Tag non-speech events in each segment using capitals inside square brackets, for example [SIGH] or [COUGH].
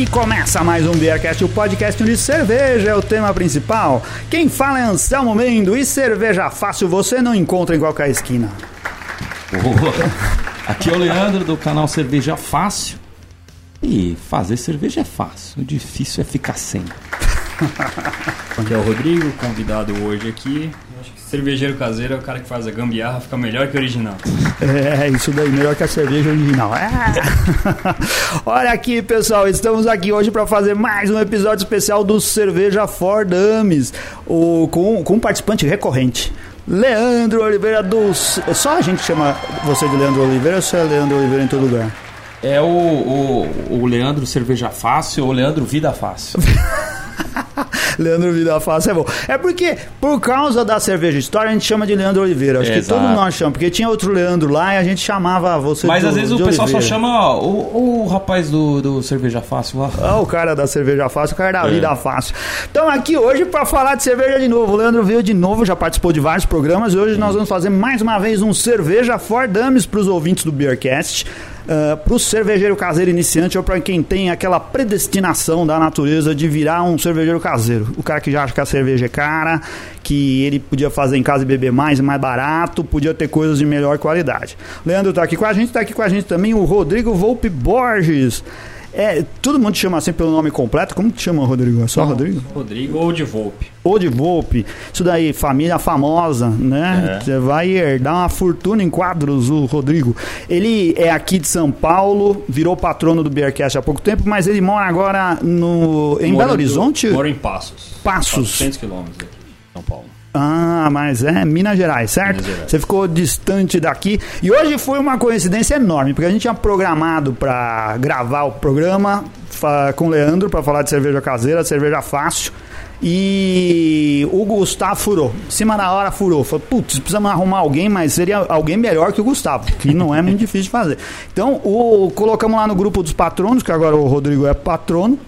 E começa mais um Beercast, o podcast onde cerveja é o tema principal. Quem fala é Anselmo Mendo e cerveja fácil você não encontra em qualquer esquina. Aqui é o Leandro do canal Cerveja Fácil. E fazer cerveja é fácil, o difícil é ficar sem. Aqui é o Rodrigo, convidado hoje aqui. Acho que cervejeiro caseiro é o cara que faz a gambiarra ficar melhor que o original. É, isso daí, melhor que a cerveja original. É. [LAUGHS] Olha aqui, pessoal, estamos aqui hoje para fazer mais um episódio especial do Cerveja for Dummies, o, com, com um participante recorrente. Leandro Oliveira dos. Só a gente chama você de Leandro Oliveira ou você é Leandro Oliveira em todo lugar? É o, o, o Leandro Cerveja Fácil ou Leandro Vida Fácil. [LAUGHS] [LAUGHS] Leandro Vida Fácil é bom. É porque, por causa da cerveja história, a gente chama de Leandro Oliveira. Acho que Exato. todos nós chamamos, porque tinha outro Leandro lá e a gente chamava você Mas de- às vezes o pessoal só chama o, o rapaz do, do Cerveja Fácil lá. Ah, o cara da cerveja fácil, o cara da É. vida fácil. Então aqui hoje para falar de cerveja de novo. O Leandro veio de novo, já participou de vários programas e hoje nós vamos fazer mais uma vez um cerveja for dummies para os ouvintes do Beercast. Para o cervejeiro caseiro iniciante ou para quem tem aquela predestinação da natureza de virar um cervejeiro caseiro. O cara que já acha que a cerveja é cara, que ele podia fazer em casa e beber mais mais barato, podia ter coisas de melhor qualidade. Leandro tá aqui com a gente, tá aqui com a gente também o Rodrigo Volpe Borges. É, todo mundo chama assim pelo nome completo? Como te chama, Rodrigo? É só Rodrigo? Rodrigo ou de Volpe. Ou de Volpe. Isso daí, família famosa, né? É. Você vai herdar uma fortuna em quadros, o Rodrigo. Ele é aqui de São Paulo, virou patrono do Beercast há pouco tempo, mas ele mora agora no, em Belo Horizonte? Moro em Passos. Passos. 400 quilômetros aqui, de São Paulo. Ah, mas é Minas Gerais, certo? Minas Gerais. Você ficou distante daqui. E hoje foi uma coincidência enorme, porque a gente tinha programado para gravar o programa com o Leandro para falar de cerveja caseira, cerveja fácil. E o Gustavo furou. Em cima da hora furou. Falou, putz, precisamos arrumar alguém, mas seria alguém melhor que o Gustavo, que não é muito [LAUGHS] difícil de fazer. Então, o, colocamos lá no grupo dos patronos, que agora o Rodrigo é patrono.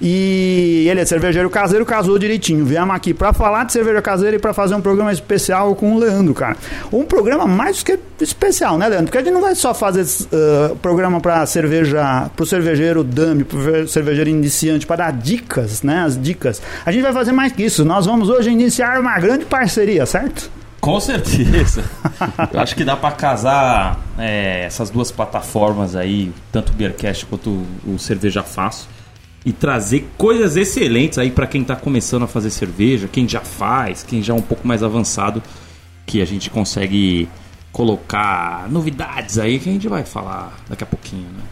E ele é cervejeiro caseiro, casou direitinho. Viemos aqui pra falar de cerveja caseira e pra fazer um programa especial com o Leandro, cara. Um programa mais do que especial, né, Leandro? Porque a gente não vai só fazer uh, programa pra cerveja, pro cervejeiro dummy, pro cervejeiro iniciante, pra dar dicas, né? As dicas. A gente vai fazer mais que isso. Nós vamos hoje iniciar uma grande parceria, certo? Com certeza. [LAUGHS] Eu acho que dá pra casar é, essas duas plataformas aí, tanto o Beercast quanto o, o Cerveja Fácil, e trazer coisas excelentes aí pra quem tá começando a fazer cerveja, quem já faz, quem já é um pouco mais avançado, que a gente consegue colocar novidades aí que a gente vai falar daqui a pouquinho, né?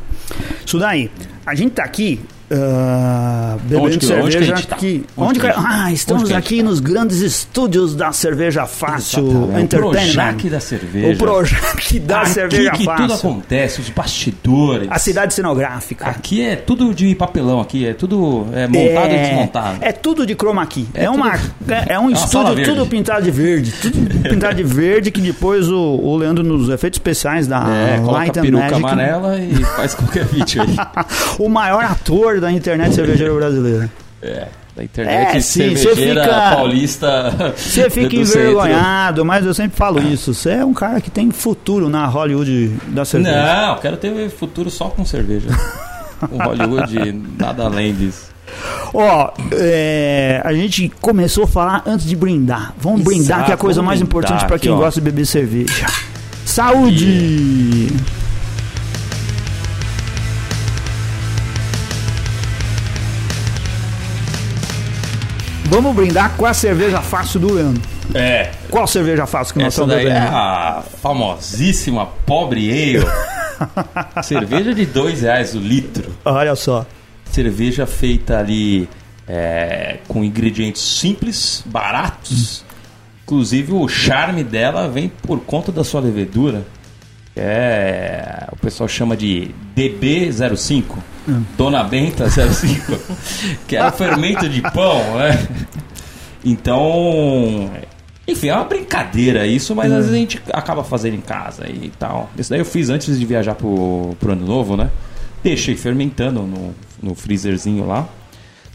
Daí. A gente tá aqui ah, bebendo Onde que- onde que cerveja tá? Onde Onde que Ah, estamos aqui tá? nos grandes estúdios da Cerveja Fácil Exatamente. O Entertainment. Projac da cerveja. O Projac da Aqui Cerveja que Fácil. tudo acontece, os bastidores. A cidade cenográfica. Aqui é tudo de papelão, aqui é tudo é, montado e desmontado. É tudo de chroma key. É, É uma, é, é um É estúdio tudo pintado de verde. Tudo [LAUGHS] pintado de verde que depois o, o Leandro nos efeitos especiais da É, coloca Light a and peruca Magic. amarela e faz qualquer vídeo aí. [LAUGHS] o maior ator da internet cervejeira brasileira. É, da internet É, sim, cervejeira fica- paulista. Você fica centro. envergonhado, mas eu sempre falo isso. Você é um cara que tem futuro na Hollywood da cerveja. Não, eu quero ter futuro só com cerveja. [LAUGHS] o Hollywood, nada além disso. Ó, é, a gente começou a falar antes de brindar. Vamos Exato, brindar, que é a coisa mais brindar importante para quem ó. gosta de beber cerveja. Saúde! Vamos brindar com a cerveja fácil do Leandro. É, Qual cerveja fácil que nós essa estamos daí é bebendo? a famosíssima Pobre Ale. [LAUGHS] cerveja de dois reais o litro. Olha só. cerveja feita ali é, com ingredientes simples, baratos. Inclusive o charme dela vem por conta da sua levedura. É, o pessoal chama de DB05, Dona Benta 05, que era fermento de pão, né? Então, enfim, é uma brincadeira isso, mas às vezes a gente acaba fazendo em casa e tal. Isso daí eu fiz antes de viajar pro, pro ano novo, né? Deixei fermentando no, no freezerzinho lá.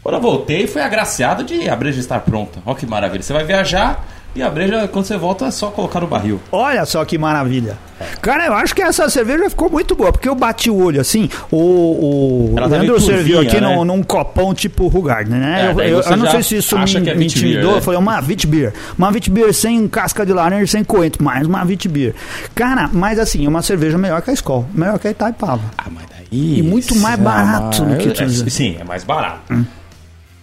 Quando eu voltei, foi agraciado de a breja estar pronta. Olha que maravilha. Você vai viajar, E a breja, quando você volta, é só colocar no barril. Olha só que maravilha. Cara, eu acho que essa cerveja ficou muito boa, porque eu bati o olho assim, o, o tá Leandro serviu aqui né? num, num copão tipo Rugardner, né? É, eu, eu- eu não sei se isso me, é me intimidou, né? eu falei, uma Witbier. Uma Witbier sem casca de laranja, sem coentro, mais uma Witbier. Cara, mas assim, é uma cerveja melhor que a Skol, melhor que a Itaipava. Ah, mas daí. E muito mais é barato do que é, tu dizer. Sim, é mais barato.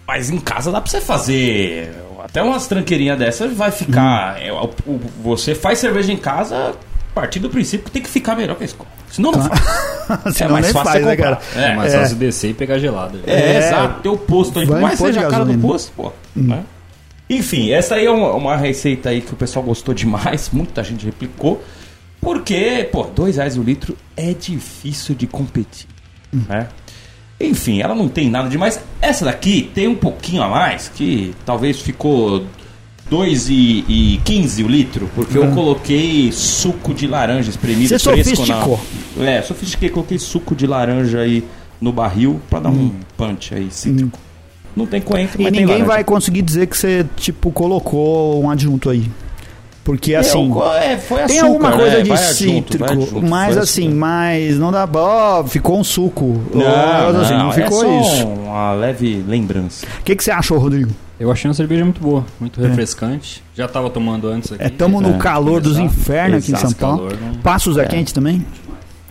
Mas em casa dá pra você fazer. Até umas tranqueirinhas dessas vai ficar. é, o- o- você faz cerveja em casa a partir do princípio que tem que ficar melhor que a escola. Senão não faz. [LAUGHS] Senão mais nem fácil faz, né, comprar. cara? É, mais É. fácil descer e pegar gelada. É, É. exato. Tem o posto aí. Mais seja a cara do posto, pô. né? Enfim, essa aí é uma, uma receita aí que o pessoal gostou demais. [LAUGHS] Muita gente replicou. Porque, pô, dois reais o litro é difícil de competir. Né? Enfim, ela não tem nada demais. Essa daqui tem um pouquinho a mais, que talvez ficou 2,15 o litro, porque eu coloquei suco de laranja espremido Você fresco sofisticou. na... É, sofistiquei, coloquei suco de laranja aí no barril pra dar um punch aí cítrico. Não tem coentro, E mas ninguém vai conseguir dizer que você, tipo, colocou um adjunto aí. Porque assim. É, o- é, foi Tem açúcar, alguma né? coisa de Vai adjunto, cítrico, adjunto, mas assim, açúcar. mas não dá. Ó, ficou um suco. Não, Ó, assim, não, não ficou é só isso. uma leve lembrança. O que, que você achou, Rodrigo? Eu achei uma cerveja muito boa, muito refrescante. Já tava tomando antes aqui. É, tamo no É, calor dos infernos aqui em São Paulo. calor, não- Passos é quente também?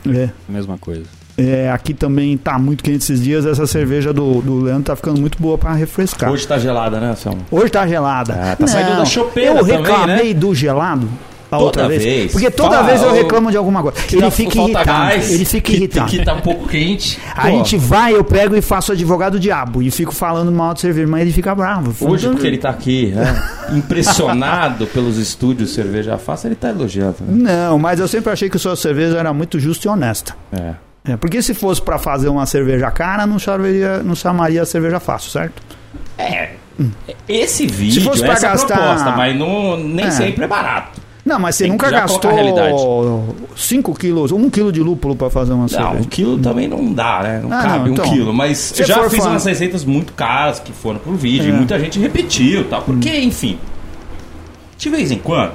É. Mesma coisa. É, aqui também tá muito quente esses dias. Essa cerveja do, do Leandro tá ficando muito boa pra refrescar. Hoje, Hoje tá gelada, né, Selma? tá gelada. Ah, tá saindo da chopeira Eu também, reclamei né? do gelado. A outra vez. vez. Porque toda Fala, vez eu reclamo de alguma coisa. Ele fica irritado. gás, ele fica que, irritado. Que tá um pouco quente. A Pô, gente vai, eu pego e faço advogado diabo e fico falando mal de cerveja, mas ele fica bravo. Hoje, porque ele tá aqui, né? Impressionado [LAUGHS] pelos estúdios Cerveja Fácil, ele tá elogiando. Né? Não, mas eu sempre achei que sua cerveja era muito justa e honesta. É. É, porque se fosse pra fazer uma cerveja cara, não chamaria, não chamaria cerveja fácil, certo? É. Esse vídeo, Se fosse pra essa é a gastar- proposta, mas não, nem É. sempre é barato. Não, mas você Tem nunca gastou 5 quilos, 1 um quilo de lúpulo pra fazer uma Não, um cerveja. quilo também não dá, né? Não Ah, cabe não, um então, quilo. Mas se já fiz umas receitas muito caras que foram por vídeo. É. E muita gente repetiu, tá? Porque, enfim, de vez em quando,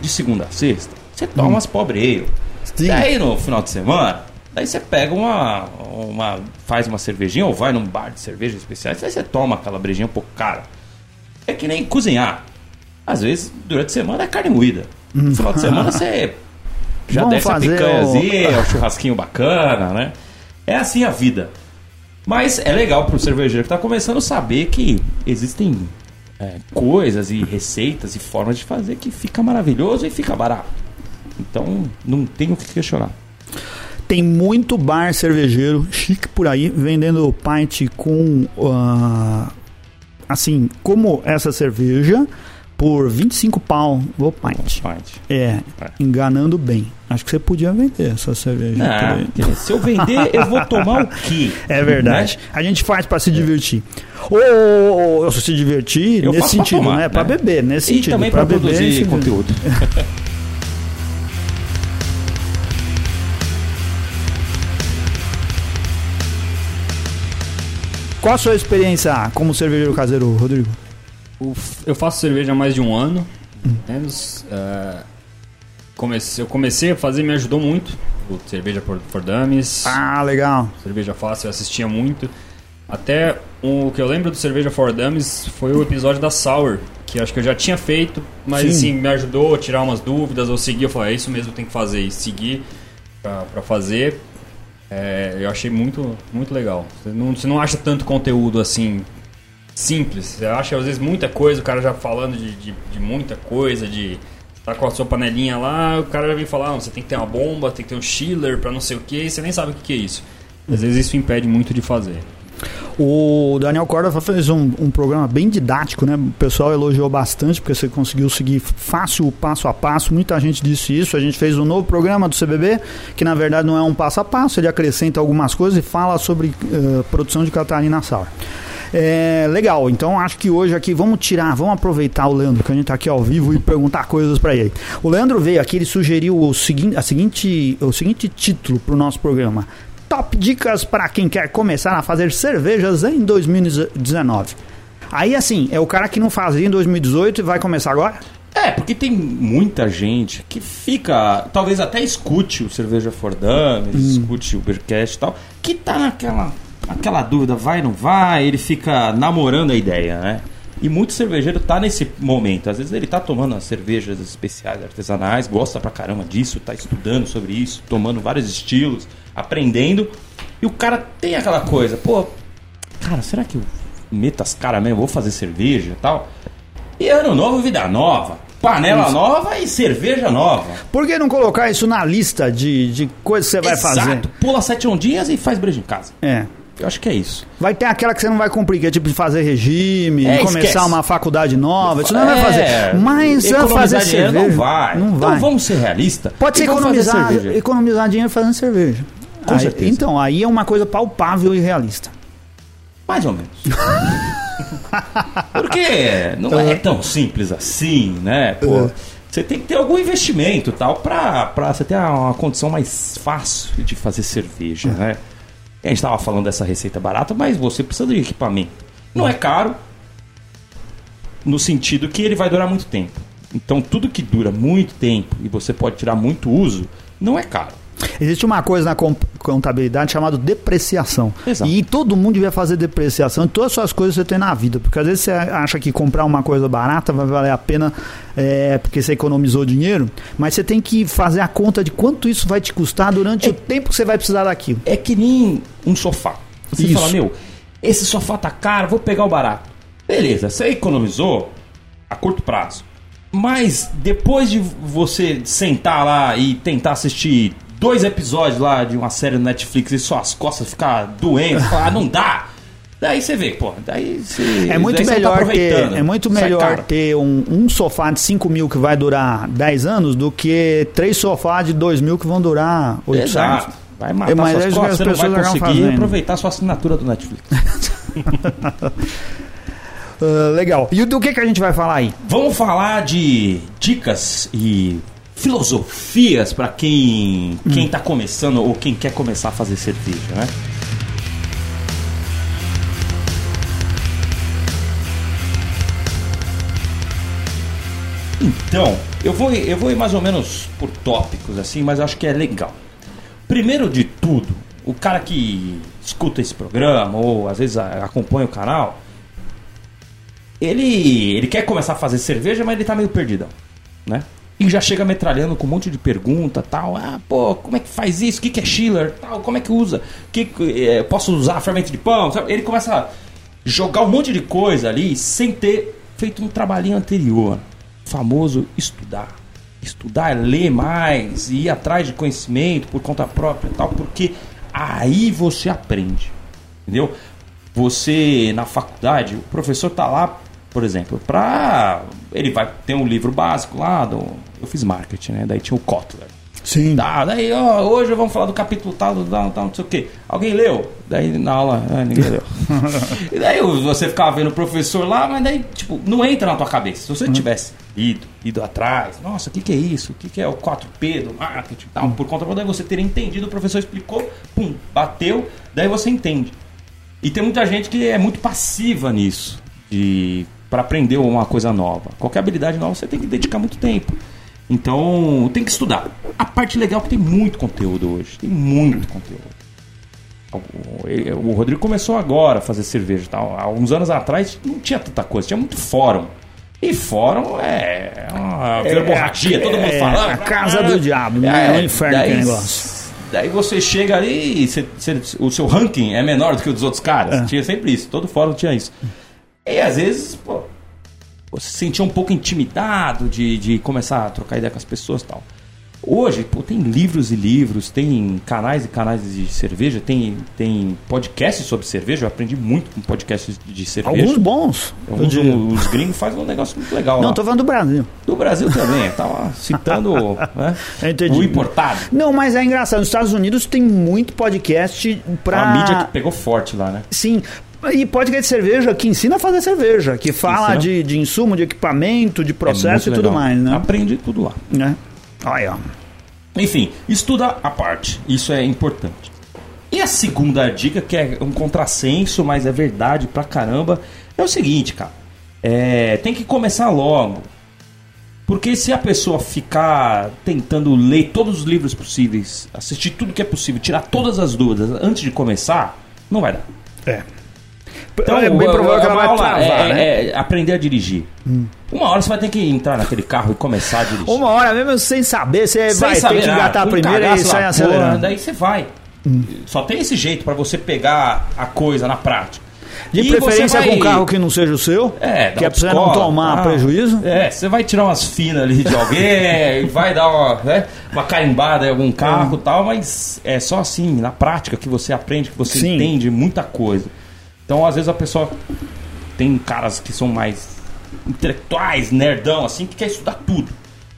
de segunda a sexta, você toma umas pobreiro. Sim. Daí no final de semana, daí você pega uma, uma. faz uma cervejinha ou vai num bar de cervejas especiais, aí você toma aquela brejinha um pouco cara. É que nem cozinhar. Às vezes, durante a semana é carne moída. No final de semana [LAUGHS] você já Vamos desce a picanhazinha, o churrasquinho bacana, né? É assim a vida. Mas é legal pro cervejeiro que tá começando saber que existem é, coisas e receitas e formas de fazer que fica maravilhoso e fica barato. Então não tem o que questionar. Tem muito bar cervejeiro chique por aí vendendo pint com ah, assim, como essa cerveja por 25 pau o pint. Pint. É, É. enganando bem. Acho que você podia vender essa cerveja. porque se eu vender, eu vou tomar o quê? É verdade. A gente faz pra se divertir. Ou, ou se divertir Eu nesse sentido, tomar, né? Né? beber, nesse E sentido. também para beber e produzir divertir. conteúdo. [LAUGHS] Qual a sua experiência como cervejeiro caseiro, Rodrigo? Eu faço cerveja há mais de um ano. Menos, é, comecei, eu comecei a fazer, me ajudou muito. O Cerveja for, for Dummies, Ah, legal. Cerveja Fácil, eu assistia muito. Até o que eu lembro do Cerveja for Dummies foi o episódio da Sour, que acho que eu já tinha feito, mas Sim. assim, me ajudou a tirar umas dúvidas, eu segui, eu falei, é isso mesmo, tem que fazer, e seguir pra, pra fazer. É, eu achei muito, muito legal. Você não, você não acha tanto conteúdo assim simples. Você acha às vezes muita coisa, o cara já falando de, de, de muita coisa, de tá com a sua panelinha lá, o cara já vem falar, não, você tem que ter uma bomba, tem que ter um chiller pra não sei o que, você nem sabe o que é isso. Às vezes isso impede muito de fazer. O Daniel Corda fez um, um programa bem didático, né? O pessoal elogiou bastante porque você conseguiu seguir fácil o passo a passo. Muita gente disse isso. A gente fez um novo programa do CBB que na verdade não é um passo a passo. Ele acrescenta algumas coisas e fala sobre eh, produção de Catarina Sour. É, legal, então acho que hoje aqui vamos tirar, vamos aproveitar o Leandro, que a gente tá aqui ao vivo e perguntar coisas para ele. O Leandro veio aqui, ele sugeriu o a seguinte, o seguinte título para o nosso programa: Top dicas para quem quer começar a fazer cervejas em 2019. Aí assim, é o cara que não fazia em 2018 e vai começar agora? É, porque tem muita gente que fica, talvez até escute o Cerveja for Dummies, Hum. escute o Beercast e tal, que tá naquela, naquela dúvida, vai ou não vai, ele fica namorando a ideia, né? E muito cervejeiro tá nesse momento. Às vezes ele tá tomando as cervejas especiais, artesanais, gosta pra caramba disso, tá estudando sobre isso, tomando vários estilos, aprendendo. E o cara tem aquela coisa, pô, cara, será que eu meto as caras mesmo, vou fazer cerveja e tal? E ano novo, vida nova. Panela nova e cerveja nova. Por que não colocar isso na lista de, de coisas que você vai Exato. fazer? Pula sete ondinhas e faz brejo em casa. É. Eu acho que é isso. Vai ter aquela que você não vai cumprir, que é tipo de fazer regime, É, começar esquece. uma faculdade nova, isso não vai É, fazer. Mas fazer cerveja. Não vai. Não Então vai. vamos ser realistas. Pode ser economizar, economizar dinheiro fazendo cerveja. Com Aí- certeza. Então, aí é uma coisa palpável e realista. Mais ou menos. [LAUGHS] Porque não é tão simples assim, né? Pô, você tem que ter algum investimento e tal pra, pra você ter uma condição mais fácil de fazer cerveja, né? A gente tava falando dessa receita barata, mas você precisa de equipamento. Não é caro, no sentido que ele vai durar muito tempo. Então tudo que dura muito tempo e você pode tirar muito uso, não é caro. Existe uma coisa na com- contabilidade chamada depreciação. Exato. E todo mundo devia fazer depreciação de todas as suas coisas que você tem na vida. Porque às vezes você acha que comprar uma coisa barata vai valer a pena é, porque você economizou dinheiro, mas você tem que fazer a conta de quanto isso vai te custar durante o tempo que você vai precisar daquilo. É que nem um sofá. Você Isso. fala, meu, esse sofá tá caro, vou pegar o barato. Beleza, você economizou a curto prazo. Mas depois de você sentar lá e tentar assistir dois episódios lá de uma série no Netflix e suas costas ficar doendo, [LAUGHS] falar, ah, não dá. Daí você vê, pô, daí você. É muito não tá melhor ter, é muito melhor ter um, um sofá de 5 mil que vai durar 10 anos do que três sofás de 2 mil que vão durar 800. Exato. Vai matar É, mas suas costas, as você não vai conseguir fazendo. aproveitar sua assinatura do Netflix. [LAUGHS] Ah, legal. E do que, que a gente vai falar aí? Vamos falar de dicas e filosofias para quem quem tá começando ou quem quer começar a fazer cerveja, né? Então, eu vou eu vou ir mais ou menos por tópicos assim, mas acho que é legal. Primeiro de tudo, o cara que escuta esse programa ou às vezes acompanha o canal, ele, ele quer começar a fazer cerveja, mas ele tá meio perdidão, né? E já chega metralhando com um monte de pergunta, tal. Ah, pô, como é que faz isso? O que, que é Schiller? Tal, como é que usa? Que, eh, posso usar fermento de pão? Sabe? Ele começa a jogar um monte de coisa ali sem ter feito um trabalhinho anterior. Famoso estudar. Estudar é ler mais, ir atrás de conhecimento por conta própria tal, porque aí você aprende. Entendeu? Você na faculdade, o professor tá lá, por exemplo, pra. Ele vai ter um livro básico lá, do, eu fiz marketing, né? Daí tinha o Kotler. Sim. Tá, daí, ó, hoje vamos falar do capítulo tal, do tal, tal, não sei o quê. Alguém leu? Daí na aula, ah, ninguém leu. [LAUGHS] e daí você ficava vendo o professor lá, mas daí, tipo, não entra na tua cabeça. Se você tivesse ido, ido atrás, nossa, o que, que é isso? O que, que é o 4P do marketing tal, por conta daí você teria entendido, o professor explicou, pum, bateu, daí você entende. E tem muita gente que é muito passiva nisso, de para aprender uma coisa nova. Qualquer habilidade nova você tem que dedicar muito tempo. Então, tem que estudar. A parte legal é que tem muito conteúdo hoje, tem muito conteúdo. O- Rodrigo começou agora a fazer cerveja, tal. Há uns anos atrás não tinha tanta coisa, tinha muito fórum. E fórum é uma verborragia, todo mundo é falando. a casa do diabo, né? É um inferno daí- negócio. Daí você chega ali e você- você- o seu ranking é menor do que o dos outros caras. É. Tinha sempre isso, todo fórum tinha isso. E às vezes, pô, você se sentia um pouco intimidado de, de começar a trocar ideia com as pessoas e tal. Hoje, pô, tem livros e livros, tem canais e canais de cerveja, tem, tem podcasts sobre cerveja. Eu aprendi muito com podcasts de cerveja. Alguns bons. Alguns, os gringos fazem um negócio muito legal Não, lá. tô falando do Brasil. Do Brasil também, tava citando [LAUGHS] né, o importado. Não, mas é engraçado. Nos Estados Unidos tem muito podcast pra. A mídia que pegou forte lá, né? Sim. E podcast de cerveja que ensina a fazer cerveja, que fala Ensina. de, de insumo, de equipamento, de processo É e tudo legal. mais, né? Aprende tudo lá. né? Olha. Enfim, estuda a parte. Isso é importante. E a segunda dica, que é um contrassenso, mas é verdade pra caramba, é o seguinte, cara. É, tem que começar logo. Porque se a pessoa ficar tentando ler todos os livros possíveis, assistir tudo que é possível, tirar todas as dúvidas antes de começar, não vai dar. É. Então, é bem provável que ela vai travar, é, né? é aprender a dirigir. Uma hora você vai ter que entrar naquele carro e começar a dirigir. Uma hora mesmo sem saber, você Sem vai saber ter que engatar a um primeira e sai acelerando. Daí você vai. Só tem esse jeito pra você pegar a coisa na prática. De E preferência você vai- com um carro que não seja o seu, É, que é pra você não tomar tá? prejuízo. É, você vai tirar umas finas ali de alguém, [LAUGHS] vai dar uma, né, uma carimbada em algum carro e tal, mas é só assim, na prática, que você aprende, que você Sim. entende muita coisa. Então, às vezes, a pessoa tem caras que são mais intelectuais, nerdão, assim, que quer estudar tudo,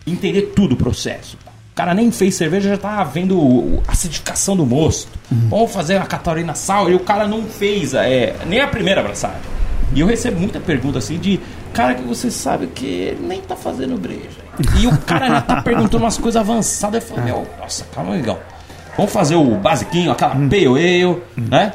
entender tudo o processo. O cara nem fez cerveja, já tá vendo a acidificação do mosto. Vamos fazer a Catarina Sal, e o cara não fez é, nem a primeira abraçagem. E eu recebo muita pergunta assim de cara que você sabe que ele nem tá fazendo breja. E o cara já tá perguntando umas coisas avançadas. Eu falo, meu, nossa, calma, legal. Vamos fazer o basiquinho, aquela pale ale, né?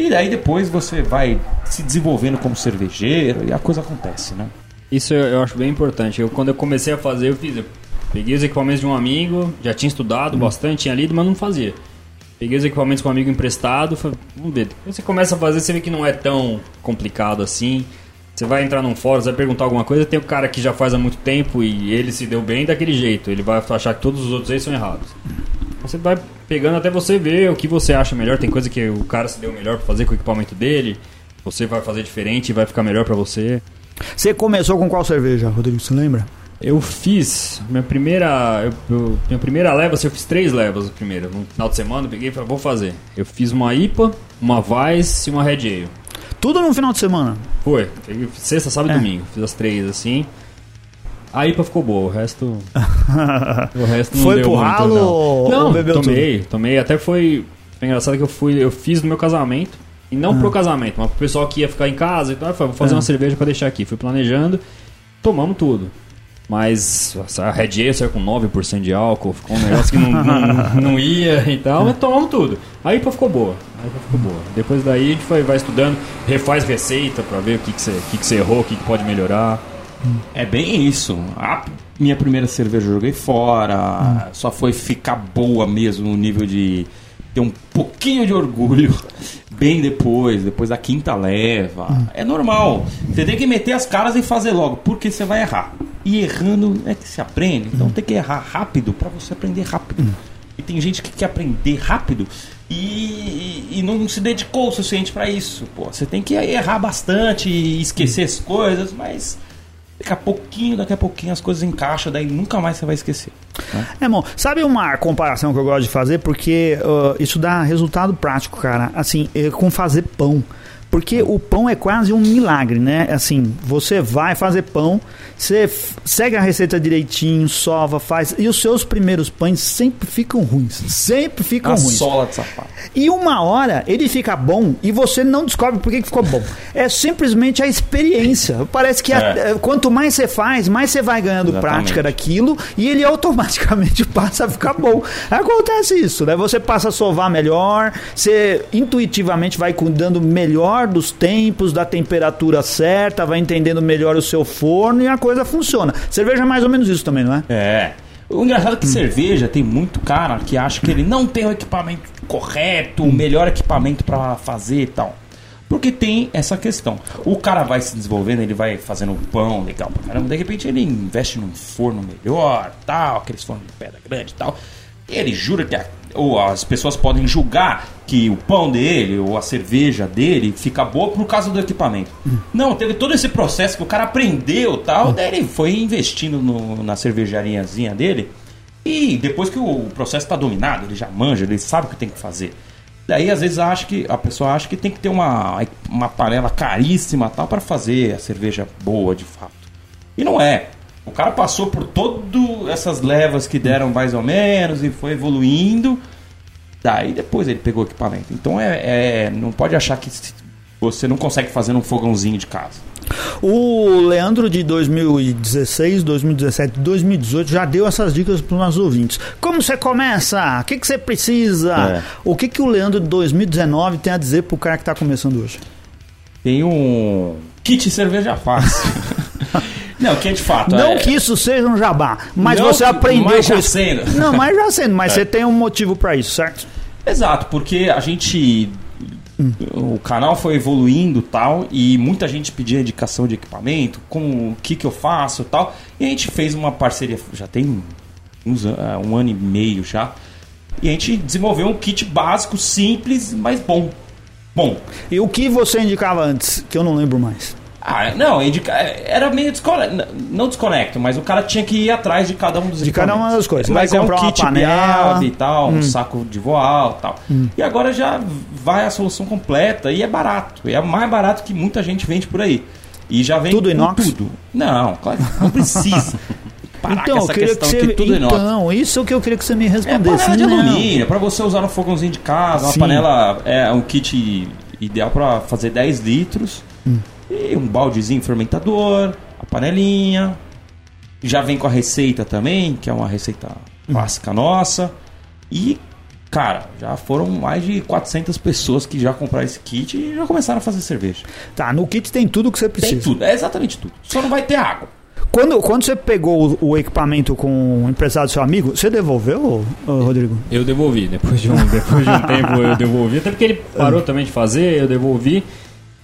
E daí depois você vai se desenvolvendo como cervejeiro e a coisa acontece, né? Isso eu, eu acho bem importante. Eu, quando eu comecei a fazer, eu fiz. Eu peguei os equipamentos de um amigo, já tinha estudado bastante, tinha lido, mas não fazia. Peguei os equipamentos com um amigo emprestado, falei, vamos ver. Quando você começa a fazer, você vê que não é tão complicado assim. Você vai entrar num fórum, você vai perguntar alguma coisa, tem o cara que já faz há muito tempo e ele se deu bem daquele jeito. Ele vai achar que todos os outros aí são errados. Você vai pegando até você ver o que você acha melhor. Tem coisa que o cara se deu melhor pra fazer com o equipamento dele. Você vai fazer diferente e vai ficar melhor pra você. Você começou com qual cerveja, Rodrigo? Você lembra? Eu fiz minha primeira, eu, eu- minha primeira leva, assim, eu fiz três levas primeiro. No final de semana eu peguei e falei, vou fazer. Eu fiz uma IPA, uma Weiss e uma Red Ale. Tudo no final de semana. Foi, peguei sexta, sábado e É. domingo. Fiz as três assim. A IPA ficou boa, o resto. [LAUGHS] o resto não Foi deu pro muito, ralo não. ou- Não, bebeu tomei, tomei. Até foi, foi engraçado que eu fui, eu fiz no meu casamento. E não Ah. pro casamento, mas pro pessoal que ia ficar em casa. Então eu falei, vou fazer Ah. uma cerveja pra deixar aqui. Fui planejando, tomamos tudo. Mas a Red Ale saiu com 9% de álcool, ficou um negócio que não, não, não ia e tal, mas tomamos tudo. A IPA ficou boa, a IPA ficou boa. Depois daí a gente foi, vai estudando, refaz receita pra ver o que, que, você, o que, que você errou, o que, que pode melhorar. É bem isso. A minha primeira cerveja eu joguei fora. Só foi ficar boa mesmo no nível de ter um pouquinho de orgulho [LAUGHS] bem depois, depois da quinta leva. É normal. Você tem que meter as caras e fazer logo, porque você vai errar. E errando é que se aprende. Então tem que errar rápido para você aprender rápido. E tem gente que quer aprender rápido e, e não se dedicou o suficiente para isso. Pô, você tem que errar bastante e esquecer as coisas, mas daqui a pouquinho, daqui a pouquinho as coisas encaixam, daí nunca mais você vai esquecer. né? É, irmão, sabe uma comparação que eu gosto de fazer? Porque uh, isso dá resultado prático, cara. Assim, é com fazer pão. Porque o pão é quase um milagre, né? Assim, você vai fazer pão, você segue a receita direitinho, sova, faz. E os seus primeiros pães sempre ficam ruins. Sempre ficam A ruins. sola de sapato. E uma hora ele fica bom e você não descobre por que ficou bom. É simplesmente a experiência. Parece que a- É. eh, quanto mais você faz, mais você vai ganhando Exatamente. prática daquilo e ele automaticamente [LAUGHS] passa a ficar bom. Acontece isso, né? Você passa a sovar melhor, você intuitivamente vai cuidando melhor dos tempos, da temperatura certa, vai entendendo melhor o seu forno e a coisa funciona. Cerveja é mais ou menos isso também, não é? É. O engraçado é que cerveja tem muito cara que acha que ele não tem o equipamento correto, o melhor equipamento pra fazer e tal. Porque tem essa questão. O cara vai se desenvolvendo, ele vai fazendo um pão legal pra caramba. De repente ele investe num forno melhor, tal, aqueles fornos de pedra grande e tal. E ele jura que a- ou as pessoas podem julgar que o pão dele ou a cerveja dele fica boa por causa do equipamento. Não, teve todo esse processo que o cara aprendeu tal, daí ele foi investindo no- na cervejariazinha dele. E depois que o processo está dominado, ele já manja, ele sabe o que tem que fazer. Daí às vezes acha que a pessoa acha que tem que ter uma, uma panela caríssima tal para fazer a cerveja boa de fato. E não é. O cara passou por todas essas levas que deram mais ou menos e foi evoluindo. Daí depois ele pegou o equipamento. Então é, é- não pode achar que você não consegue fazer num fogãozinho de casa. O Leandro de 2016, 2017, 2018 já deu essas dicas para os nossos ouvintes. Como você começa? O que, que você precisa? É. O que, que o Leandro de 2019 tem a dizer pro cara que está começando hoje? Tem um kit cerveja fácil. [LAUGHS] Não, que é de fato. Não é... que isso seja um jabá, mas Não você aprendeu mas com já isso. sendo. É. Não, mas já sendo, mas [LAUGHS] você tem um motivo pra isso, certo? Exato, porque a gente. O canal foi evoluindo tal, e muita gente pedia indicação de equipamento, com o que, que eu faço tal. E a gente fez uma parceria, já tem uns, ah, um ano e meio já. E a gente desenvolveu um kit básico, simples, mas bom. Bom. E o que você indicava antes, que eu não lembro mais? Ah, não, indica- era meio desconecto, não desconecto, mas o cara tinha que ir atrás de cada um dos De cada uma das coisas. Mas Vai é um uma kit panela. E tal, Hum. um saco de voal e tal. E agora já vai a solução completa e é barato. E é mais barato que muita gente vende por aí. E já vem Tudo inox? tudo. Não, claro, não precisa. [LAUGHS] Parar então, essa queria que questão você. que tudo é inox. então, isso é o que eu queria que você me É respondesse. panela de Não. alumínio, pra você usar no fogãozinho de casa, uma Sim. panela é um kit ideal pra fazer 10 litros. Hum. E um baldezinho fermentador, a panelinha. Já vem com a receita também, que é uma receita Hum. clássica nossa. E, cara, já foram mais de 400 pessoas que já compraram esse kit e já começaram a fazer cerveja. Tá, no kit tem tudo que você precisa. Tem tudo, é exatamente tudo. Só não vai ter água. Quando, quando você pegou o, o equipamento com o emprestado do seu amigo, você devolveu, Rodrigo? Eu devolvi, depois de um, [LAUGHS] depois de um tempo eu devolvi, até porque ele parou também de fazer, eu devolvi.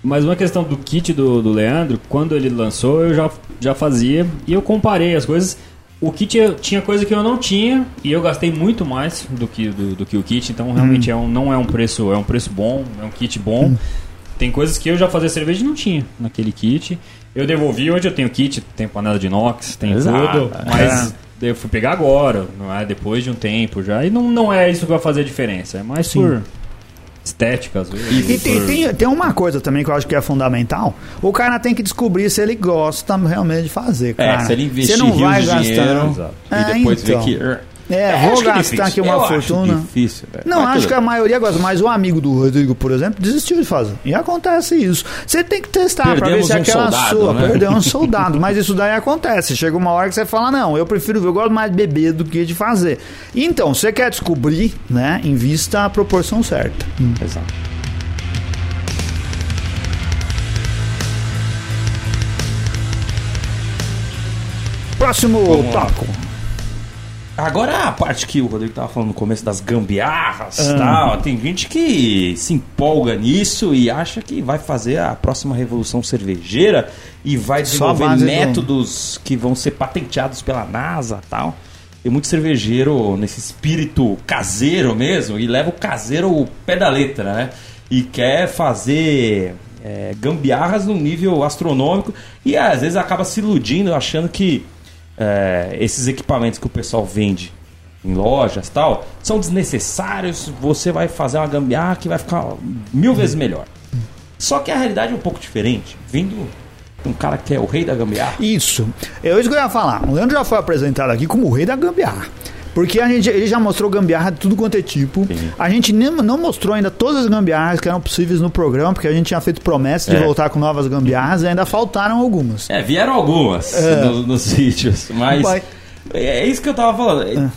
Mas uma questão do kit do, do Leandro, quando ele lançou, eu já, já fazia e eu comparei as coisas. O kit eu- tinha coisa que eu não tinha e eu gastei muito mais do que, do, do que o kit, então realmente é um, não é um preço, é um preço bom, é um kit bom. Tem coisas que eu já fazia cerveja e não tinha naquele kit. Eu devolvi, hoje eu tenho kit, tem panela de inox, tem Exato. tudo, mas eu fui pegar agora, não é? Depois de um tempo já. E não, não é isso que vai fazer a diferença, é mais Sim. por estética, às vezes. E tem, tem, tem uma coisa também que eu acho que é fundamental. O cara tem que descobrir se ele gosta realmente de fazer, É, cara. se ele investir Você não vai de dinheiro gastar. e É, depois então. ver que... É, É, acho é gastar difícil. aqui uma Eu acho fortuna. difícil, velho. Não, Mas acho que a maioria gosta, mas o amigo do Rodrigo, por exemplo, desistiu de fazer. E acontece isso. Você tem que testar pra ver se é um aquela soldado, sua. né? Perdeu um [LAUGHS] soldado. Mas isso daí acontece. Chega uma hora que você fala, não, eu prefiro, eu gosto mais de beber do que de fazer. Então, você quer descobrir, né? Invista a proporção certa. Exato. Próximo tópico. Agora a parte que o Rodrigo tava falando no começo das gambiarras Ah. e tal. Tem gente que se empolga nisso e acha que vai fazer a próxima revolução cervejeira e vai desenvolver base do- métodos que vão ser patenteados pela NASA e tal. Tem muito cervejeiro nesse espírito caseiro mesmo e leva o caseiro ao pé da letra, né? E quer fazer é, gambiarras num nível astronômico e às vezes acaba se iludindo achando que é, esses equipamentos que o pessoal vende em lojas tal são desnecessários. Você vai fazer uma gambiarra que vai ficar mil vezes melhor. Só que a realidade é um pouco diferente. Vindo de um cara que é o rei da gambiarra. Isso. É isso que eu ia falar. O Leandro já foi apresentado aqui como o rei da gambiarra. Porque a gente, ele já mostrou gambiarra de tudo quanto é tipo. Sim. A gente nem, não mostrou ainda todas as gambiarras que eram possíveis no programa, porque a gente tinha feito promessa de É. voltar com novas gambiarras e ainda faltaram algumas. É, vieram algumas É. no- nos vídeos, mas Vai. é isso que eu tava falando. É,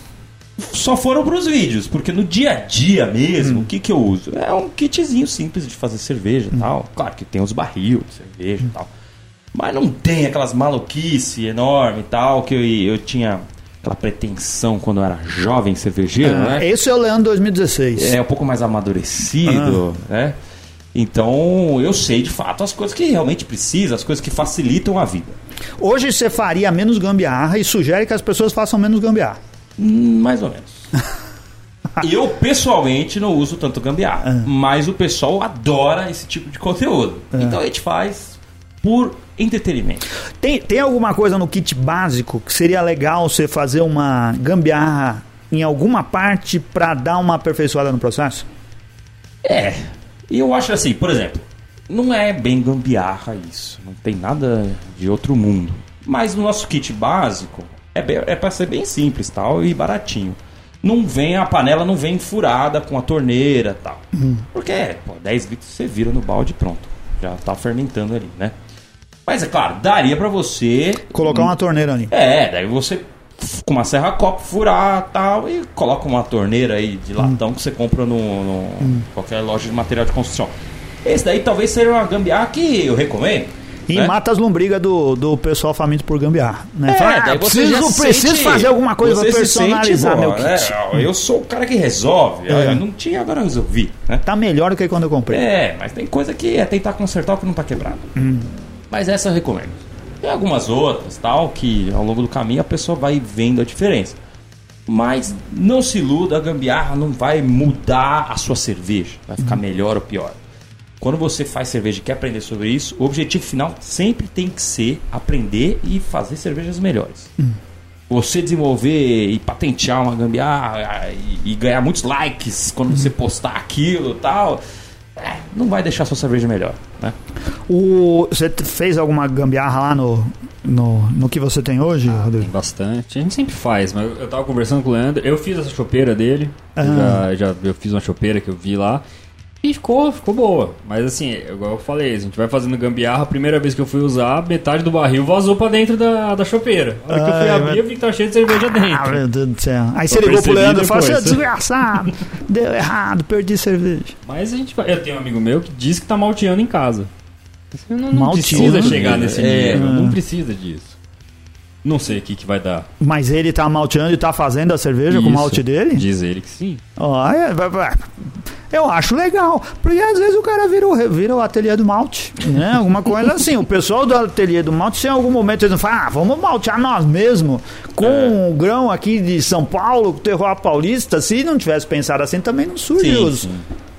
Só foram pros vídeos, porque no dia a dia mesmo, o que que eu uso? É um kitzinho simples de fazer cerveja e tal. Claro que tem os barril de cerveja e tal. Mas não tem aquelas maluquice enorme e tal, que eu, eu tinha aquela pretensão quando eu era jovem cervejeiro, né? Esse é o Leandro 2016. é um pouco mais amadurecido, né? Então eu sei de fato as coisas que realmente precisa, as coisas que facilitam a vida. Hoje você faria menos gambiarra e sugere que as pessoas façam menos gambiarra. Hum, Mais ou menos. [LAUGHS] eu pessoalmente não uso tanto gambiarra, mas o pessoal adora esse tipo de conteúdo. Então a gente faz por entretenimento. Tem, tem alguma coisa no kit básico que seria legal você fazer uma gambiarra em alguma parte para dar uma aperfeiçoada no processo? É. E eu acho assim, por exemplo, não é bem gambiarra isso. Não tem nada de outro mundo. Mas no nosso kit básico é, bem- é para ser bem simples tal e baratinho. Não vem a panela, não vem furada com a torneira tal. Porque, pô, 10 litros você vira no balde pronto. Já tá fermentando ali, né? Mas é claro, daria pra você Colocar uma torneira ali. é, daí você com uma serra copo furar tal e coloca uma torneira aí de latão que você compra no, no- qualquer loja de material de construção. Esse daí talvez seja uma gambiarra que eu recomendo. E né? mata as lombrigas do, do pessoal faminto por gambiarra. Né? É, Fala, ah, preciso, preciso sente- fazer alguma coisa pra se sente, personalizar pô, meu kit. é, eu sou o cara que resolve. É. Eu não tinha, agora eu resolvi. Né? Tá melhor do que quando eu comprei. É, mas tem coisa que é tentar consertar o que não tá quebrado. Mas essa eu recomendo. Tem algumas outras, tal, que ao longo do caminho a pessoa vai vendo a diferença. Mas não se iluda, a gambiarra não vai mudar a sua cerveja. Vai ficar melhor ou pior. Quando você faz cerveja e quer aprender sobre isso, o objetivo final sempre tem que ser aprender e fazer cervejas melhores. Você desenvolver e patentear uma gambiarra e, e ganhar muitos likes quando você postar aquilo tal, não vai deixar sua cerveja melhor, né? O, você fez alguma gambiarra lá no, no, no que você tem hoje, Tem Rodrigo? bastante. A gente sempre faz, mas eu tava conversando com o Leandro. Eu fiz essa chopeira dele. Eu Ah. Já, já eu fiz uma chopeira que eu vi lá. E ficou, ficou boa. Mas assim, igual eu falei, a gente vai fazendo gambiarra. A primeira vez que eu fui usar, metade do barril vazou pra dentro da, da chopeira. A hora que eu fui Ai, abrir, mas- eu vi que tava cheio de cerveja Ah, dentro. meu Deus do céu. Aí você ligou pro Leandro e falou: seu desgraçado, deu errado, perdi cerveja. Mas a gente vai. Eu tenho um amigo meu que diz que tá malteando em casa. Não, não Malteando? precisa chegar nesse É. nível. Não precisa disso. Não sei o que, que vai dar. Mas ele tá malteando e tá fazendo a cerveja com o Isso. malte dele? Diz ele que sim. Olha, vai- vai. Eu acho legal, porque às vezes o cara vira o, vira o ateliê do malte, né? Alguma coisa assim. O pessoal do ateliê do malte, se em algum momento eles não falam, ah, vamos maltear nós mesmos, com o grão aqui de São Paulo, com o terroir paulista, se não tivesse pensado assim, também não surge Sim, os, sim.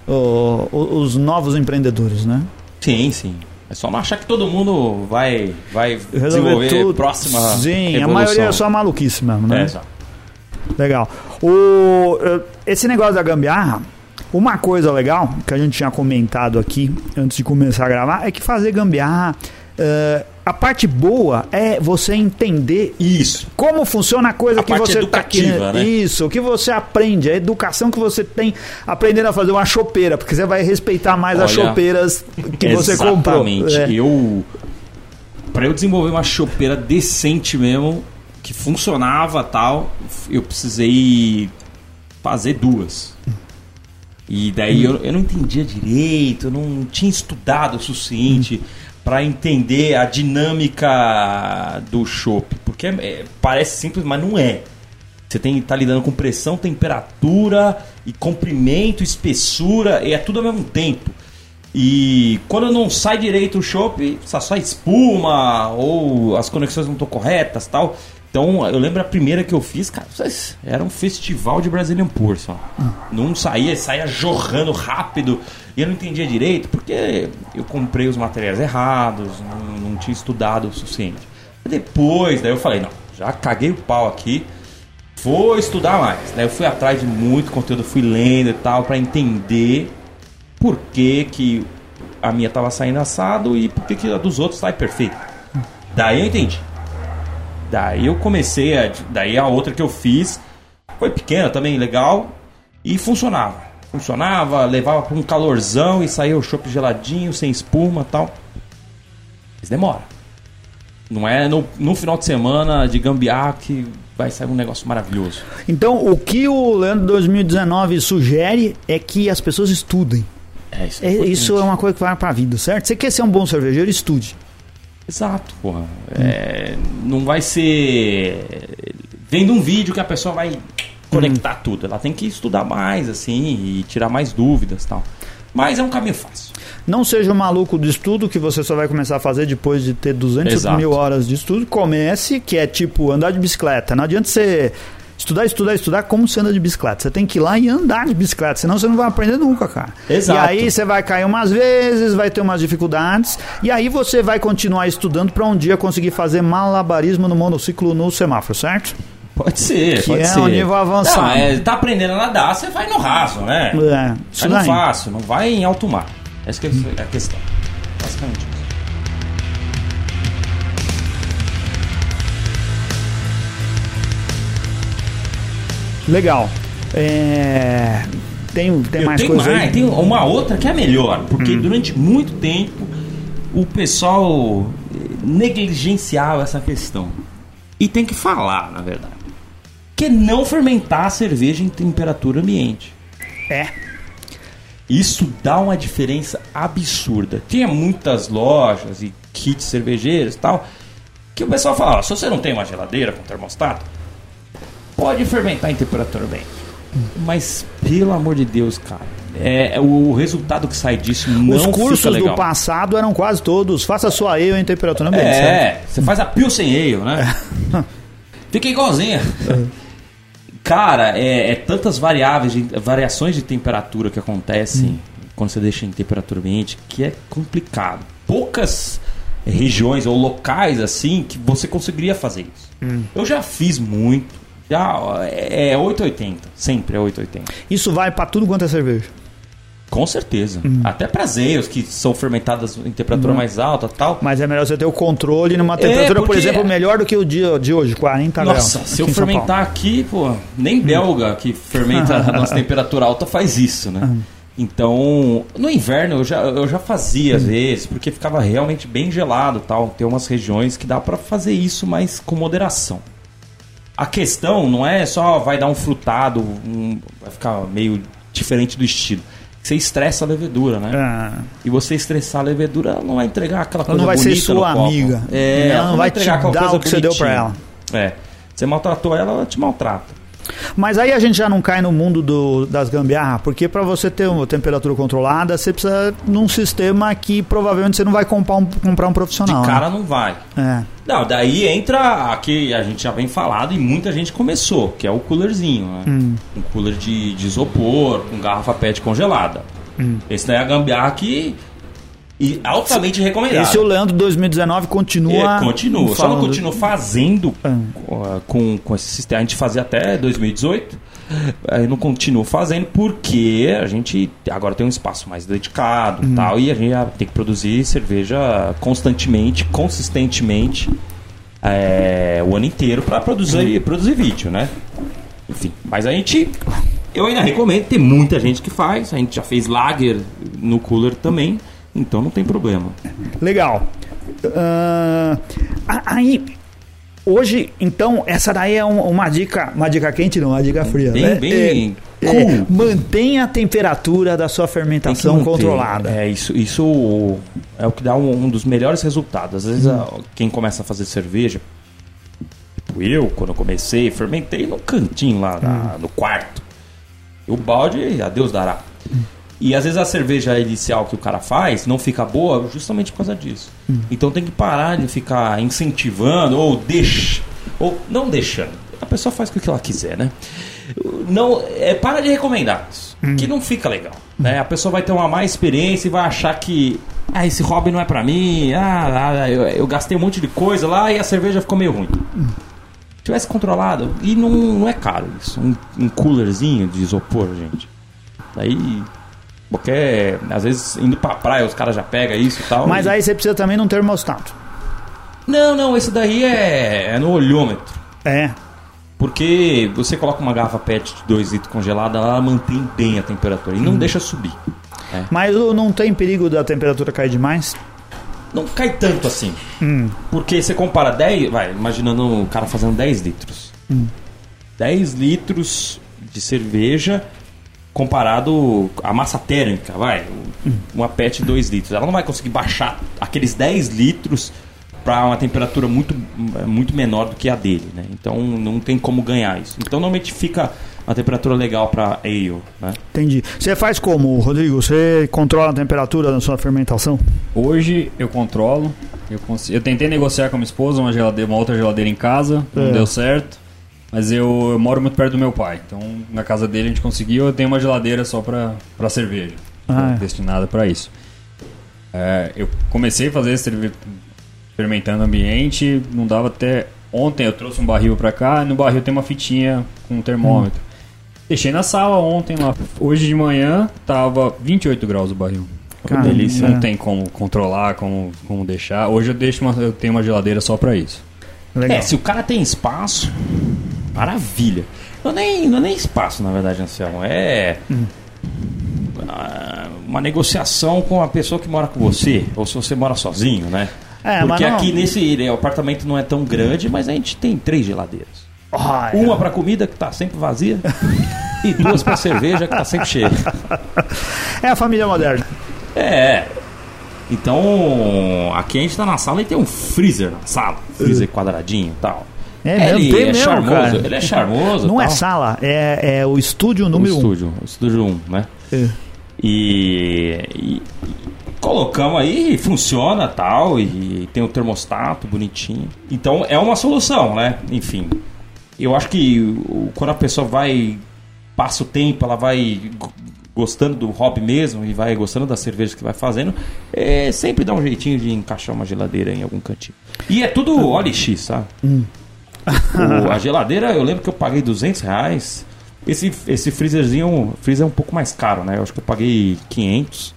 o- o- os novos empreendedores, né? Sim, sim. É só não achar que todo mundo vai, vai Resolver desenvolver tudo. próxima Sim, a maioria é só maluquice mesmo, né? É, exato. Legal. O, eh, esse negócio da gambiarra, uma coisa legal que a gente tinha comentado aqui antes de começar a gravar é que fazer gambiarra. eh, a parte boa é você entender Isso. como funciona a coisa A que você educativa, tá querendo. né? Isso, o que você aprende, a educação que você tem aprendendo a fazer uma chopeira, porque você vai respeitar mais as Olha, chopeiras que você comprou. Exatamente. É. Eu para eu desenvolver uma chopeira decente mesmo, que funcionava tal, eu precisei fazer duas. E daí eu, eu não entendia direito, eu não tinha estudado o suficiente para entender a dinâmica do chopp, porque é- é- parece simples, mas não é. Você tem estar lidando com pressão, temperatura e comprimento, espessura, e é tudo ao mesmo tempo. E quando não sai direito o chopp, só sai espuma ou as conexões não estão corretas tal. Então eu lembro a primeira que eu fiz, cara, era um festival de Brazilian Pour só. Não saía, saía jorrando rápido e eu não entendia direito porque eu comprei os materiais errados, não, não tinha estudado o suficiente. Depois, daí eu falei, não, já caguei o pau aqui, vou estudar mais. Daí eu fui atrás de muito conteúdo, fui lendo e tal, pra entender por que, que a minha tava saindo assado e por que, que a dos outros sai perfeita. Daí eu entendi. Daí eu comecei a. Daí a outra que eu fiz foi pequena também, legal, e funcionava. Funcionava, levava pra um calorzão e saía o chopp geladinho, sem espuma e tal. Mas demora. Não é no, no final de semana de gambiarra que vai sair um negócio maravilhoso. Então, o que o Leandro 2019 sugere é que as pessoas estudem. É, isso É, importante. isso é uma coisa que vai pra vida, certo? Você quer ser um bom cervejeiro, estude. Exato, porra. É, não vai ser vendo um vídeo que a pessoa vai conectar tudo. Ela tem que estudar mais, assim, e tirar mais dúvidas e tal. Mas é um caminho fácil. Não seja um maluco do estudo que você só vai começar a fazer depois de ter 200 Exato. mil horas de estudo. Comece, que é tipo andar de bicicleta. Não adianta você estudar, estudar, estudar como você anda de bicicleta. Você tem que ir lá e andar de bicicleta, senão você não vai aprender nunca, cara. Exato. E aí você vai cair umas vezes, vai ter umas dificuldades, e aí você vai continuar estudando para um dia conseguir fazer malabarismo no monociclo no semáforo, certo? Pode ser, Que pode é ser. um nível avançado. Não, é, tá aprendendo a nadar, você vai no raso, né? É, isso Vai no fácil, não vai em alto mar. Essa que é a questão. Basicamente Legal. É, Tem, tem Eu mais tenho coisa mais, aí? Hum. tem uma outra que é melhor, porque durante muito tempo o pessoal eh, negligenciava essa questão. E tem que falar, na verdade. Que é não fermentar a cerveja em temperatura ambiente. É. Isso dá uma diferença absurda. Tinha muitas lojas e kits cervejeiros e tal. Que o pessoal fala, se você não tem uma geladeira com termostato, pode fermentar em temperatura ambiente. Mas, pelo amor de Deus, cara, é, o resultado que sai disso não Os cursos fica legal. do passado eram quase todos. Faça sua ale em temperatura ambiente. certo? É, você faz a Pilsen Ale, né? [LAUGHS] Fica igualzinha. Cara, é, é tantas variáveis, de- variações de temperatura que acontecem quando você deixa em temperatura ambiente que é complicado. Poucas regiões ou locais assim que você conseguiria fazer isso. Eu já fiz muito. É é 880, sempre é 880. Isso vai pra tudo quanto é cerveja. Com certeza. Até para ales que são fermentadas em temperatura mais alta, tal. Mas é melhor você ter o controle numa temperatura, por É, porque- exemplo, melhor do que o dia de hoje, 40 graus. Nossa, se eu fermentar aqui, pô, nem belga que fermenta a nossa [LAUGHS] temperatura alta faz isso, né? Então, no inverno eu já, eu já fazia às vezes, porque ficava realmente bem gelado tal. Tem umas regiões que dá pra fazer isso, mas com moderação. A questão não é só vai dar um frutado, um- vai ficar meio diferente do estilo. Você estressa a levedura, né? Ah, E você estressar a levedura, ela não vai entregar aquela Ela coisa não vai ser bonita sua amiga. É, Ela não vai te entregar aquela coisa que você deu pra bonitinha. É. Você maltratou ela, ela te maltrata. Mas aí a gente já não cai no mundo do- das gambiarras, porque para você ter uma temperatura controlada, você precisa num sistema que provavelmente você não vai comprar um, comprar um De profissional. cara não vai. né? Não, daí entra aqui, a gente já vem falado e muita gente começou, que é o coolerzinho, né? Hum. Um cooler de, de isopor, com garrafa PET congelada. Hum. Esse daí é a gambiarra que e altamente É. recomendado. Esse o Leandro 2019 continua. É, continua. Só não falando- continua fazendo uh, com, com esse sistema. A gente fazia até 2018. Aí não continuo fazendo porque a gente agora tem um espaço mais dedicado Hum. e tal. E a gente tem que produzir cerveja constantemente, consistentemente, é, o ano inteiro para produzir, Hum. produzir vídeo, né? Enfim, mas a gente. Eu ainda recomendo, tem muita gente que faz. A gente já fez lager no cooler também. Então não tem problema. Legal. A- aí, hoje, então, essa daí é um- uma dica, uma dica quente, não, uma dica fria. Bem, né? bem É, cool. é, mantenha a temperatura da sua fermentação controlada. É, isso, isso é o que dá um, um dos melhores resultados. Às vezes, a- quem começa a fazer cerveja, tipo eu, quando eu comecei, fermentei no cantinho lá na- no quarto. E o balde, a Deus dará. E às vezes a cerveja inicial que o cara faz não fica boa justamente por causa disso. Então tem que parar de ficar incentivando ou deixa, ou não deixando. A pessoa faz o que ela quiser, né? Não, é, para de recomendar isso, que não fica legal. Né? A pessoa vai ter uma má experiência e vai achar que ah, esse hobby não é pra mim, ah, ah, eu, eu gastei um monte de coisa lá e a cerveja ficou meio ruim. Se tivesse controlado, e não, não é caro isso, um, um coolerzinho de isopor, gente. Daí, qualquer. Às vezes indo pra praia os caras já pegam isso e tal. Mas e- aí você precisa também de um termostato. Não, não, esse daí é, é no olhômetro. É. Porque você coloca uma garrafa PET de 2 litros congelada, ela mantém bem a temperatura e não deixa subir. Mas o- não tem perigo da temperatura cair demais? Não cai tanto assim. Hum. Porque você compara 10, vai, imaginando o cara fazendo 10 litros. 10 litros de cerveja comparado à massa térmica, vai, uma PET 2 litros. Ela não vai conseguir baixar aqueles 10 litros para uma temperatura muito, muito menor do que a dele, né? Então não tem como ganhar isso. Então normalmente fica uma temperatura legal para ale, né? Entendi. Você faz como, Rodrigo? Você controla a temperatura da sua fermentação? Hoje eu controlo. Eu, cons- eu tentei negociar com a minha esposa uma, geladeira, uma outra geladeira em casa, não É. deu certo. Mas eu, eu moro muito perto do meu pai, então na casa dele a gente conseguiu. Eu tenho uma geladeira só pra, pra cerveja, Ah, é. destinada pra isso. É, eu comecei a fazer cerve- fermentando ambiente, não dava até ontem. Eu trouxe um barril pra cá, e no barril tem uma fitinha com um termômetro. Deixei na sala ontem lá. Hoje de manhã tava 28 graus o barril. Cara, delícia. Não é. tem como controlar, como, como deixar. Hoje eu deixo uma, eu tenho uma geladeira só pra isso. Legal. É, se o cara tem espaço, maravilha. Não é nem, não é nem espaço, na verdade, Anselmo. É ah, uma negociação com a pessoa que mora com você, ou se você mora sozinho, né? É, Porque não- aqui nesse né, o apartamento não é tão grande, mas a gente tem três geladeiras. Ah, é. Uma para comida que tá sempre vazia [LAUGHS] e duas para cerveja que tá sempre cheia. É a família moderna. É. Então, aqui a gente tá na sala e tem um freezer na sala. Freezer quadradinho e tal. É mesmo, ele tem é mesmo, charmoso, cara. ele é charmoso. Não é tal. sala, é, é o estúdio número 1. Um. estúdio, estúdio 1, né? É. E, e colocamos aí, funciona tal, e tem o termostato bonitinho. Então é uma solução, né? Enfim, eu acho que quando a pessoa vai, passa o tempo, ela vai gostando do hobby mesmo e vai gostando das cervejas que vai fazendo, é, sempre dá um jeitinho de encaixar uma geladeira em algum cantinho. E é tudo OLX, sabe? O- a geladeira, eu lembro que eu paguei 200 reais. Esse, esse freezerzinho, freezer é um pouco mais caro, né? Eu acho que eu paguei 500.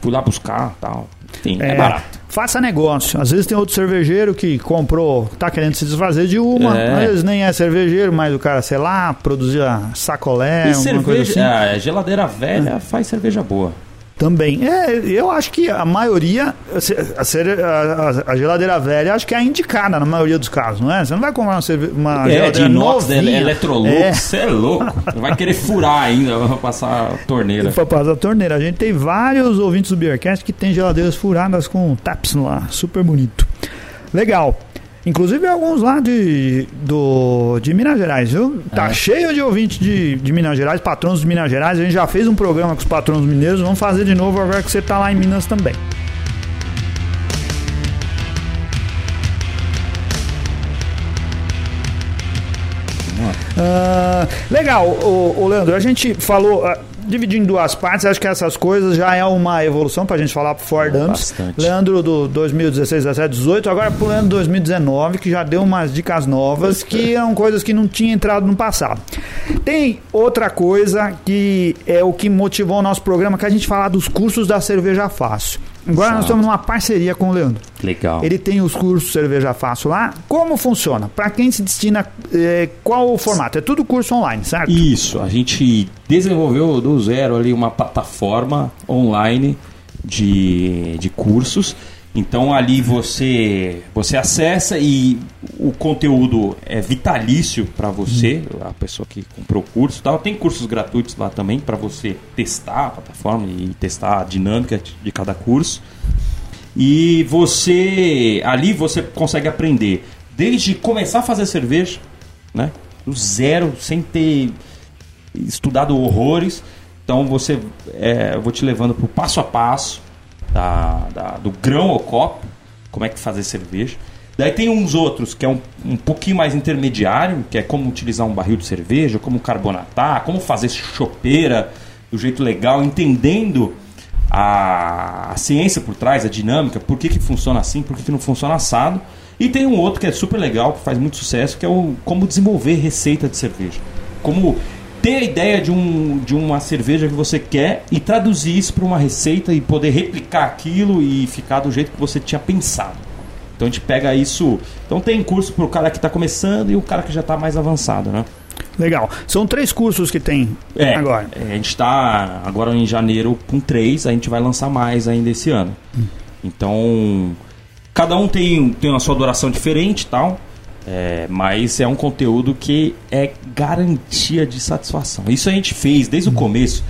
Fui lá buscar tal. Enfim, é, barato. Faça negócio. Às vezes tem outro cervejeiro que comprou, tá querendo se desfazer de uma. É. Às vezes nem é cervejeiro, mas o cara, sei lá, produzia sacolé, e alguma coisa cerveja, assim. a geladeira velha faz cerveja boa. Também. É, eu acho que a maioria, a, a- a- geladeira velha, acho que é a indicada na maioria dos casos, não é? Você não vai comprar uma, uma é, de geladeira inox, né? novinha. Electrolux, É. você é louco. Vai querer furar ainda, vai passar a torneira. [LAUGHS] Pra passar a torneira. A gente tem vários ouvintes do Beercast que tem geladeiras furadas com taps lá. Super bonito. Legal. Inclusive alguns lá de, do, de Minas Gerais, viu? Tá É. cheio de ouvintes de, de Minas Gerais, patrões de Minas Gerais. A gente já fez um programa com os patrões mineiros. Vamos fazer de novo agora que você tá lá em Minas também. Ah, legal, o, o Leandro, a gente falou, ah, dividindo em duas partes, acho que essas coisas já é uma evolução pra gente falar pro Ford Dumps. Bastante. Leandro do 2016, 17, 18, agora pro Leandro 2019, que já deu umas dicas novas, que eram coisas que não tinha entrado no passado. Tem outra coisa que é o que motivou o nosso programa, que é a gente falar dos cursos da Cerveja Fácil. Agora nós Exato. estamos numa parceria com o Leandro. Legal. Ele tem os cursos Cerveja Fácil lá. Como funciona? Para quem se destina, eh, qual o formato? É tudo curso online, certo? Isso, a gente desenvolveu do zero ali uma plataforma online de, de cursos. Então ali você você acessa e o conteúdo é vitalício para você, a pessoa que comprou o curso, tal. Tem cursos gratuitos lá também para você testar a plataforma e testar a dinâmica de- de cada curso. E você ali você consegue aprender desde começar a fazer cerveja, né? Do zero, sem ter estudado horrores. Então você é, eu vou te levando pro passo a passo da, da- do grão ao copo, como é que fazer cerveja. Daí tem uns outros que é um, um pouquinho mais intermediário, que é como utilizar um barril de cerveja, como carbonatar, como fazer chopeira do jeito legal, entendendo a, a ciência por trás, a dinâmica, por que, que funciona assim, por que, que não funciona assado. E tem um outro que é super legal, que faz muito sucesso, que é o como desenvolver receita de cerveja. Como ter a ideia de, um, de uma cerveja que você quer e traduzir isso para uma receita e poder replicar aquilo e ficar do jeito que você tinha pensado. Então a gente pega isso. Então tem curso para o cara que está começando e o cara que já está mais avançado, né? Legal. São três cursos que tem É, agora. é, a gente está agora em janeiro com três, a gente vai lançar mais ainda esse ano. Então, cada um tem, tem uma sua duração diferente e tal, é, mas é um conteúdo que é garantia de satisfação. Isso a gente fez desde o começo,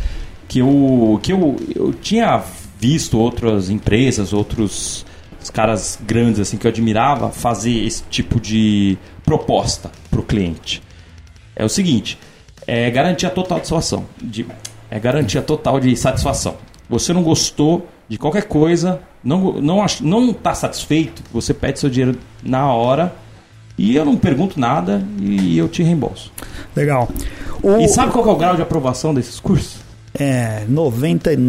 que eu, que eu, eu tinha visto outras empresas, outros os caras grandes assim que eu admirava fazer esse tipo de proposta para o cliente é o seguinte: é garantia total de satisfação. De, é garantia total de satisfação. Você não gostou de qualquer coisa, não não não está satisfeito, você pede seu dinheiro na hora e eu não pergunto nada e eu te reembolso. Legal. O, E sabe qual é o grau de aprovação desses cursos? É 99,6%.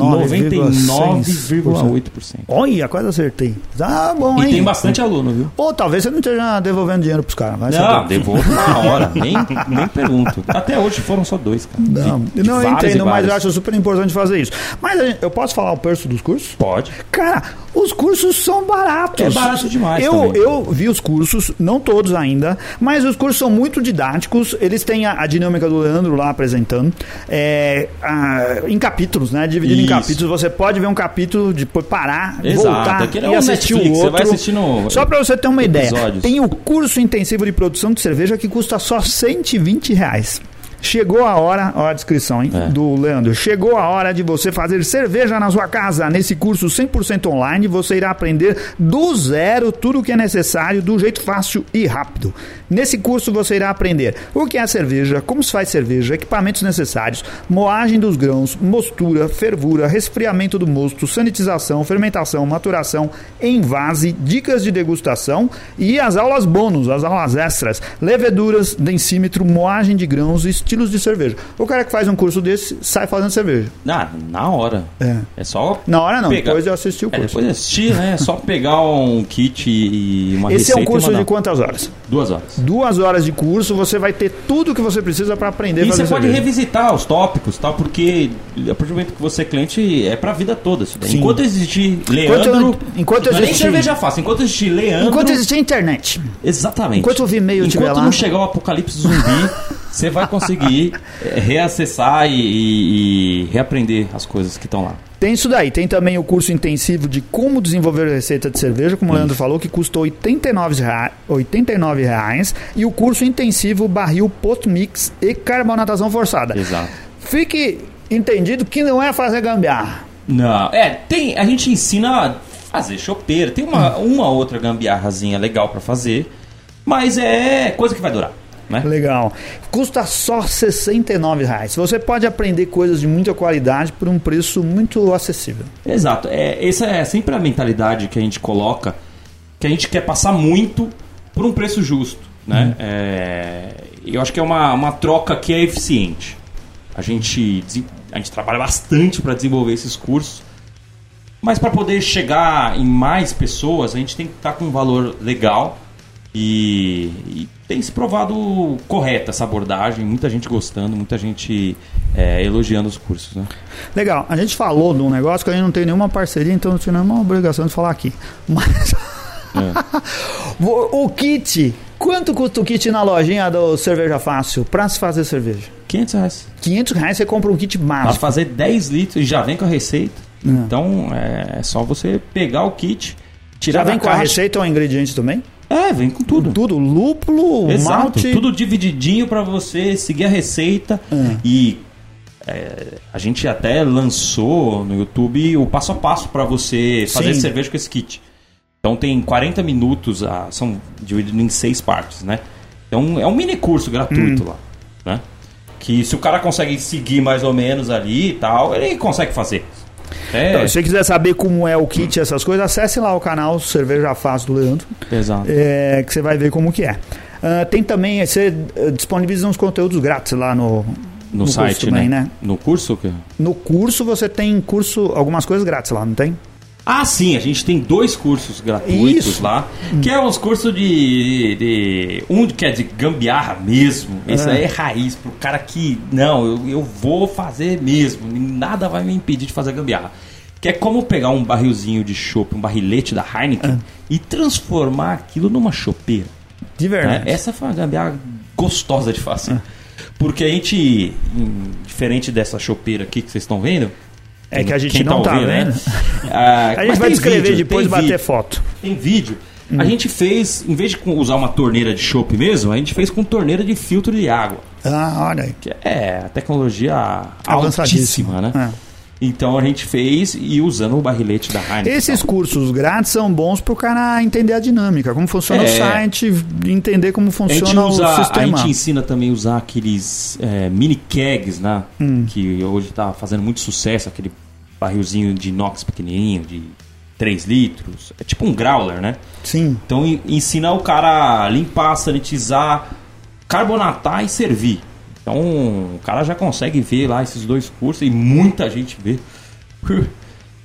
99,8%. Olha, quase acertei. Tá bom, E hein? tem bastante aluno, viu? Ou talvez você não esteja devolvendo dinheiro pros caras. Vai Não, saber. devolvo na [LAUGHS] hora, nem, nem pergunto. Até hoje foram só dois, cara. Não, De- de não eu e entendo, mas eu acho super importante fazer isso. Mas eu posso falar o preço dos cursos? Pode. Cara, os cursos são baratos. É barato demais Eu, também. eu vi os cursos, não todos ainda, mas os cursos são muito didáticos. Eles têm a, a dinâmica do Leandro lá apresentando. É, a- em capítulos, né? Dividido em Isso. capítulos. Você pode ver um capítulo, depois parar, Exato, voltar aquele é e um assistir Netflix, o você outro. vai assistindo Só pra você ter uma ideia. episódios. Tem o curso intensivo de produção de cerveja que custa só 120 reais. Chegou a hora, ó a descrição hein, É. do Leandro. Chegou a hora de você fazer cerveja na sua casa. Nesse curso 100% online, você irá aprender do zero tudo o que é necessário, do jeito fácil e rápido. Nesse curso você irá aprender o que é cerveja, como se faz cerveja, equipamentos necessários, moagem dos grãos, mostura, fervura, resfriamento do mosto, sanitização, fermentação, maturação, envase, dicas de degustação e as aulas bônus, as aulas extras, leveduras, densímetro, moagem de grãos e estilos de cerveja. O cara que faz um curso desse sai fazendo cerveja. Ah, na hora. É. É só. Na hora não, Pegar. depois eu assisti o É, curso. depois de assistir, né? É só pegar um kit e uma Esse é um curso de quantas horas? Duas horas. Duas horas de curso, você vai ter tudo que você precisa para aprender E você pode cerveja. revisitar os tópicos, tal, porque a partir do momento que você é cliente, é pra vida toda. Isso daí. Sim. Enquanto existir Leandro. Enquanto- enquanto não é nem existir- cerveja fácil, enquanto existir Leandro. Enquanto existir internet. Exatamente. Enquanto o Vimeo Enquanto estiver lá. não chegar o apocalipse zumbi, [LAUGHS] você vai conseguir [LAUGHS] reacessar e, e- e reaprender as coisas que estão lá. Tem isso daí. Tem também o curso intensivo de como desenvolver receita de cerveja, como o Leandro falou, que custou R$ 89 rea- 89 reais. E o curso intensivo barril post-mix e carbonatação forçada. Exato. Fique entendido que não é fazer gambiarra. Não, é, tem, a gente ensina a fazer chopeira, tem uma, uma outra gambiarrazinha legal pra fazer, mas é coisa que vai durar, né? Legal. Custa só 69 reais. Você pode aprender coisas de muita qualidade por um preço muito acessível. Exato, é, essa é sempre a mentalidade que a gente coloca, que a gente quer passar muito por um preço justo, né? É, eu acho que é uma, uma troca que é eficiente. A gente, a gente trabalha bastante para desenvolver esses cursos, mas para poder chegar em mais pessoas, a gente tem que estar com um valor legal e, e tem se provado correta essa abordagem. Muita gente gostando, muita gente é, elogiando os cursos. Né? Legal. A gente falou de um negócio que a gente não tem nenhuma parceria, então não tinha nenhuma obrigação de falar aqui. [LAUGHS] Mas. o o kit. Quanto custa o kit na lojinha do Cerveja Fácil pra se fazer cerveja? 500 reais. 500 reais você compra um kit Para básico. fazer 10 litros e já vem com a receita. É. Então é só você pegar o kit, tirar Já vem com a caixa. receita ou ingrediente também? É, vem com tudo. Tudo. Lúpulo, Exato, malte. tudo divididinho para você seguir a receita É. e é, a gente até lançou no YouTube o passo a passo para você fazer Sim. cerveja com esse kit. Então tem 40 minutos, ah, são divididos em seis partes, né? Então é um mini curso gratuito Hum. lá, né? Que se o cara consegue seguir mais ou menos ali e tal, ele consegue fazer. É, Então, se você quiser saber como é o kit essas coisas, acesse lá o canal Cerveja Fácil do Leandro, exato. é, que você vai ver como que é. Ah, tem também, você eh, disponibiliza uns conteúdos grátis lá no, No, curso site, também, né? né? No curso? que- No curso você tem curso, algumas coisas grátis lá, não tem? Ah, sim, a gente tem dois cursos gratuitos Isso. lá, que é uns cursos de, de- Um que é de gambiarra mesmo. Esse É. aí é raiz, pro cara que. Não, eu, eu vou fazer mesmo. Nada vai me impedir de fazer gambiarra. Que é como pegar um barrilzinho de chopp, um barrilete da Heineken, É. e transformar aquilo numa chopeira. De né? verdade. Essa foi uma gambiarra gostosa de fazer. Porque a gente, diferente dessa chopeira aqui que vocês estão vendo. É que a gente quem não tá ouvindo, vendo. [LAUGHS] Ah, A gente vai descrever vídeo, depois e bater vídeo. foto. Tem vídeo. Hum. A gente fez, em vez de usar uma torneira de chopp mesmo, a gente fez com torneira de filtro de água. Ah, olha aí. Que é a tecnologia altíssima, né? É. Então a gente fez e usando o barrilete da Heineken. Esses Então, cursos grátis são bons pro cara entender a dinâmica, como funciona É. o site, entender como a funciona usa, o a sistema. gente ensina também a usar aqueles é, mini kegs, né? Hum. Que hoje tá fazendo muito sucesso, aquele barrilzinho de inox pequenininho, de 3 litros. É tipo um growler, né? Sim. Então en- ensina o cara a limpar, sanitizar, carbonatar e servir. Então o cara já consegue ver lá esses dois cursos e muita gente vê. [LAUGHS]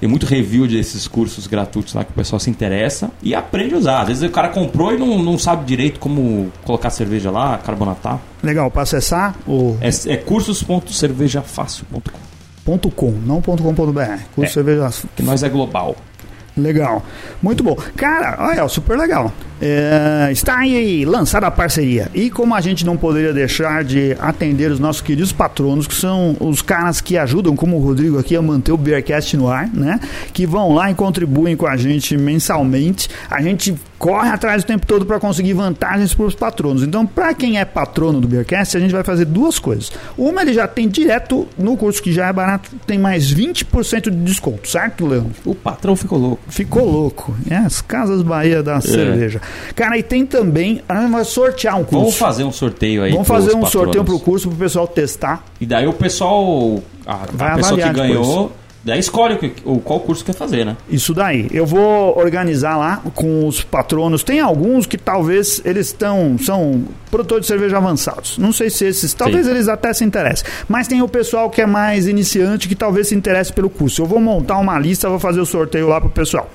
Tem muito review desses cursos gratuitos lá que o pessoal se interessa e aprende a usar. Às vezes o cara comprou e não, não sabe direito como colocar cerveja lá, carbonatar. Legal, para acessar o É, é cursos.cervejafácil.com. .com, não .com.br. Curso É. cerveja Que nós é global. Legal. Muito bom. Cara, olha, super legal. É, está aí lançada a parceria. E como a gente não poderia deixar de atender os nossos queridos patronos, que são os caras que ajudam, como o Rodrigo aqui, a manter o Beercast no ar, né? Que vão lá e contribuem com a gente mensalmente. A gente corre atrás o tempo todo para conseguir vantagens para os patronos. Então, para quem é patrono do Beercast, a gente vai fazer duas coisas. Uma, ele já tem direto no curso que já é barato, tem mais 20% de desconto, certo, Leandro? O patrão ficou louco. Ficou louco. É, as Casas Bahia da cerveja. Cara, e tem também. A gente vai sortear um curso. Vamos fazer um sorteio aí. Vamos fazer um patronos. sorteio pro curso pro pessoal testar. E daí o pessoal. A, Vai a pessoa que ganhou. Daí escolhe o qual curso quer fazer, né? Isso daí. Eu vou organizar lá com os patronos. Tem alguns que talvez eles estão são produtores de cerveja avançados. Não sei se esses, talvez Sim. eles até se interessem. Mas tem o pessoal que é mais iniciante que talvez se interesse pelo curso. Eu vou montar uma lista, vou fazer o sorteio lá pro pessoal.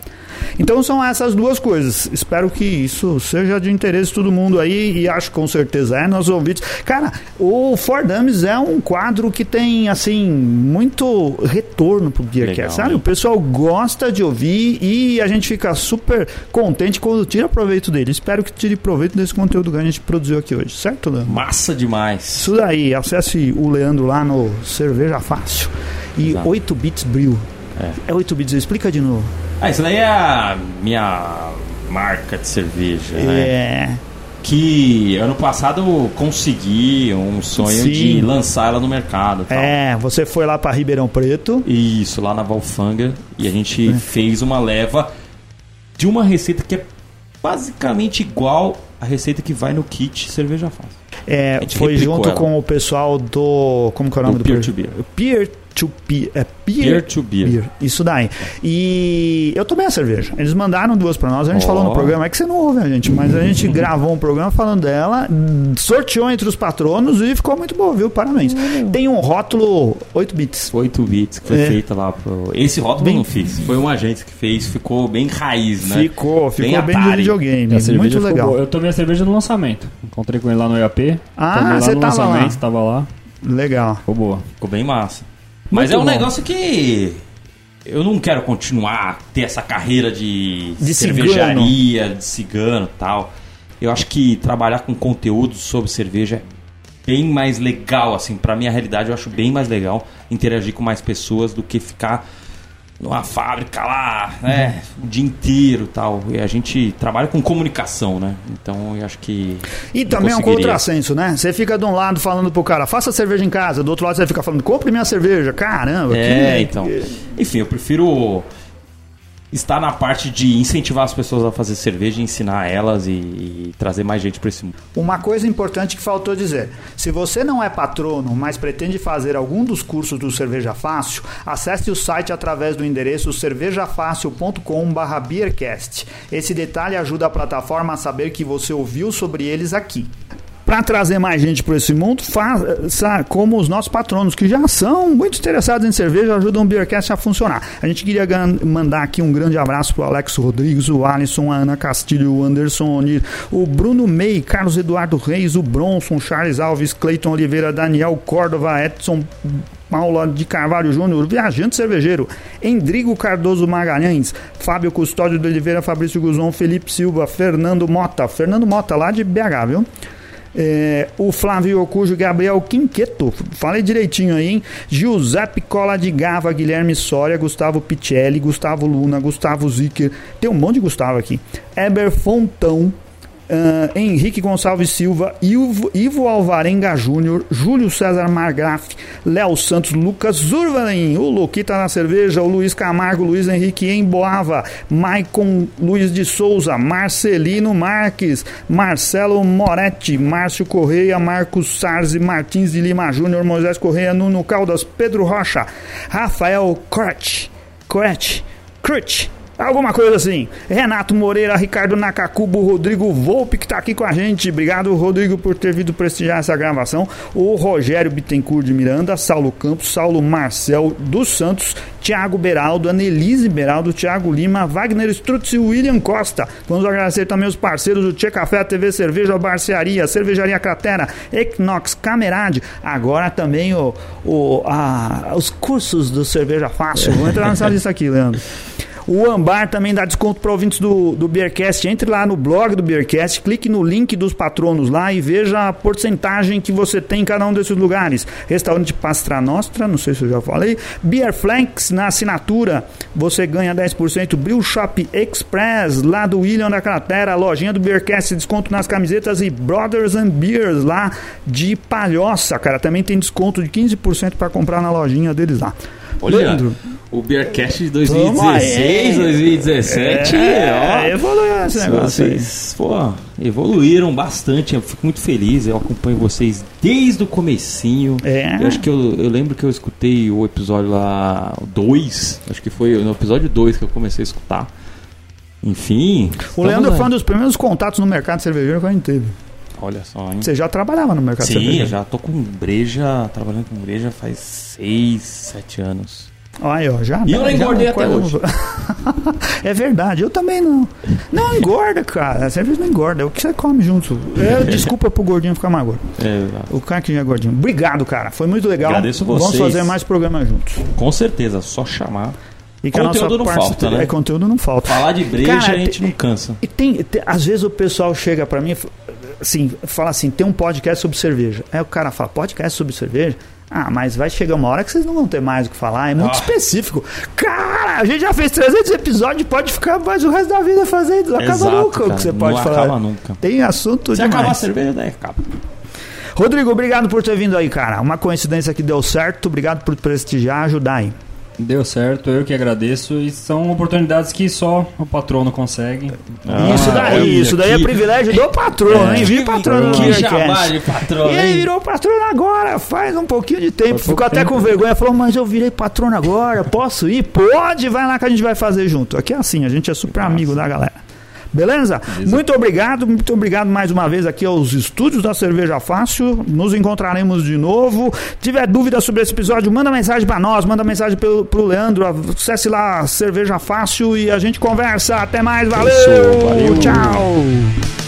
Então são essas duas coisas. Espero que isso seja de interesse de todo mundo aí e acho com certeza é nossos ouvintes. Cara, o For Dummies é um quadro que tem assim muito retorno pro Legal, sabe? né? O pessoal gosta de ouvir e a gente fica super contente quando tira proveito dele. Espero que tire proveito desse conteúdo que a gente produziu aqui hoje, certo, Leandro? Massa demais. Isso daí, acesse o Leandro lá no Cerveja Fácil. E Exato. 8 bits Brew. É. É 8 bits, explica de novo. Ah, isso daí é a minha marca de cerveja, né? É. Que ano passado eu consegui um sonho Sim. de lançar ela no mercado. Tal. É, você foi lá pra Ribeirão Preto. Isso, lá na Valfanga. E a gente É. fez uma leva de uma receita que é basicamente igual à receita que vai no kit Cerveja Fácil. É, foi junto ela. com o pessoal do. Como que é o nome Do do, Peer pro- to Beer. Peer to Peer. É Peer, Peer to Beer. Beer, Isso daí. E eu tomei a cerveja. Eles mandaram duas pra nós. A gente Ó. falou no programa. É que você não ouve a gente, mas a gente [LAUGHS] gravou um programa falando dela, sorteou entre os patronos e ficou muito boa, viu? Parabéns. Tem um rótulo 8 bits. 8 bits que foi É. feita lá pro... Esse rótulo Bem- eu não fiz. Foi um agente que fez, ficou bem raiz, né? Ficou, ficou Bem bem, de videogame. A Muito legal. boa. Eu tomei a cerveja no lançamento. Encontrei com ele lá no IAP. Ah, tomei lá você no tava lá. lançamento, tava lá. Legal. Ficou boa. Ficou bem massa. Mas Muito é um bom. negócio que eu não quero continuar ter essa carreira de, De cervejaria, de cigano e tal. Eu acho que trabalhar com conteúdo sobre cerveja é bem mais legal, assim, pra minha realidade eu acho bem mais legal interagir com mais pessoas do que ficar numa fábrica lá, né, o dia inteiro e tal. E a gente trabalha com comunicação, né? Então eu acho que E também é um contrassenso, né? Você fica de um lado falando pro cara, faça cerveja em casa, do outro lado você fica falando, compre minha cerveja. Caramba, É, que- então. Enfim, eu prefiro estar na parte de incentivar as pessoas a fazer cerveja, ensinar elas e, e trazer mais gente para esse mundo. Uma coisa importante que faltou dizer: se você não é patrono, mas pretende fazer algum dos cursos do Cerveja Fácil, acesse o site através do endereço cervejafácil.com/beercast. Esse detalhe ajuda a plataforma a saber que você ouviu sobre eles aqui. Para trazer mais gente para esse mundo, faça como os nossos patronos, que já são muito interessados em cerveja, ajudam o Beercast a funcionar. A gente queria mandar aqui um grande abraço para o Alex Rodrigues, o Alisson, a Ana Castilho, o Anderson o Bruno May, Carlos Eduardo Reis, o Bronson, Charles Alves, Cleiton Oliveira, Daniel Córdova, Edson Paula de Carvalho Júnior, Viajante Cervejeiro, Endrigo Cardoso Magalhães, Fábio Custódio de Oliveira, Fabrício Guzon, Felipe Silva, Fernando Mota, Fernando Mota lá de BH, viu? É, o Flávio Ocujo, Gabriel Quinqueto, falei direitinho aí, hein? Giuseppe Cola de Gava, Guilherme Soria, Gustavo Picelli, Gustavo Luna, Gustavo Zicker, tem um monte de Gustavo aqui, Eber Fontão, ah, Henrique Gonçalves Silva, Ivo, Ivo Alvarenga Júnior, Júlio César Margraf, Léo Santos, Lucas Zurvalin, o Luquita na cerveja, o Luiz Camargo, Luiz Henrique Emboava, Maicon Luiz de Souza, Marcelino Marques, Marcelo Moretti, Márcio Correia, Marcos Sarzi, Martins de Lima Júnior, Moisés Correia, Nuno Caldas, Pedro Rocha, Rafael Crutch, Crutch, Crutch, Alguma coisa assim. Renato Moreira, Ricardo Nakakubo, Rodrigo Volpe, que está aqui com a gente. Obrigado, Rodrigo, por ter vindo prestigiar essa gravação. O Rogério Bittencourt de Miranda, Saulo Campos, Saulo Marcel dos Santos, Thiago Beraldo, Anelise Beraldo, Thiago Lima, Wagner Strutz e William Costa. Vamos agradecer também os parceiros do Tchê Café, TV Cerveja, Barcearia, Cervejaria Cratera, Equinox, Camerade. Agora também o, o, a- os cursos do Cerveja Fácil. Vou entrar nessa lista aqui, Leandro. O Ambar também dá desconto para ouvintes do, do Beercast. Entre lá no blog do Beercast, clique no link dos patronos lá e veja a porcentagem que você tem em cada um desses lugares. Restaurante Pastra Nostra, não sei se eu já falei. Beer Flanks na assinatura, você ganha 10%. Brew Shop Express, lá do William da Cratera. Lojinha do Beercast, desconto nas camisetas. E Brothers and Beers, lá de Palhoça, cara. Também tem desconto de 15% para comprar na lojinha deles lá. Olha, Leandro. O Beercast de 2016, 2017, ó. É, evoluiu esse negócio aí. Vocês, pô, evoluíram bastante. Eu fico muito feliz. Eu acompanho vocês desde o comecinho. É. Eu acho que eu, eu lembro que eu escutei o episódio lá 2. Acho que foi no episódio 2 que eu comecei a escutar. Enfim. O Leandro aí. foi um dos primeiros contatos no mercado cervejeiro que a gente teve. Olha só, hein? Você já trabalhava no mercado Sim, cervejeiro? eu já tô com breja, trabalhando com breja faz 6, 7 anos. Olha aí, ó, já. E eu não engordei até coisa- [LAUGHS] é verdade, eu também não. Não engorda, cara. Cerveja não engorda. É o que você come junto. É, desculpa pro gordinho ficar mais gordo. É, O cara que já é gordinho. Obrigado, cara. Foi muito legal. Agradeço Vamos vocês. fazer mais programas juntos. com certeza, só chamar. E Conteúdo não parceria- falta, né? É, conteúdo não falta. Falar de breja Cara, a gente te- não cansa. E tem, tem- às vezes o pessoal chega pra mim, e assim, fala assim, tem um podcast sobre cerveja. Aí o cara fala, podcast sobre cerveja? Ah, mas vai chegar uma hora que vocês não vão ter mais o que falar, é muito Ah. específico. Cara, a gente já fez 300 episódios, pode ficar mais o resto da vida fazendo, não acaba nunca o cara, que você não pode falar. acaba nunca. Tem assunto Se demais. acabar a cerveja, daí acaba. Rodrigo, obrigado por ter vindo aí, cara. Uma coincidência que deu certo, obrigado por prestigiar, ajudar aí. Deu certo, eu que agradeço. E são oportunidades que só o patrono consegue. Ah, isso daí, isso daí é que- privilégio do patrono, hein? Vi Que- patrono no Que jabá de patrão, E ele hein? virou patrono agora, faz um pouquinho de tempo. Ficou até tempo. com vergonha, falou, mas eu virei patrono agora, posso ir? Pode, vai lá que a gente vai fazer junto. Aqui é assim, a gente é super amigo da galera. Beleza? Muito obrigado, muito obrigado mais uma vez aqui aos estúdios da Cerveja Fácil. Nos encontraremos de novo. Tiver dúvida sobre esse episódio, manda mensagem pra nós, manda mensagem pro, pro Leandro. Acesse lá Cerveja Fácil e a gente conversa. Até mais, valeu, Isso, valeu. tchau.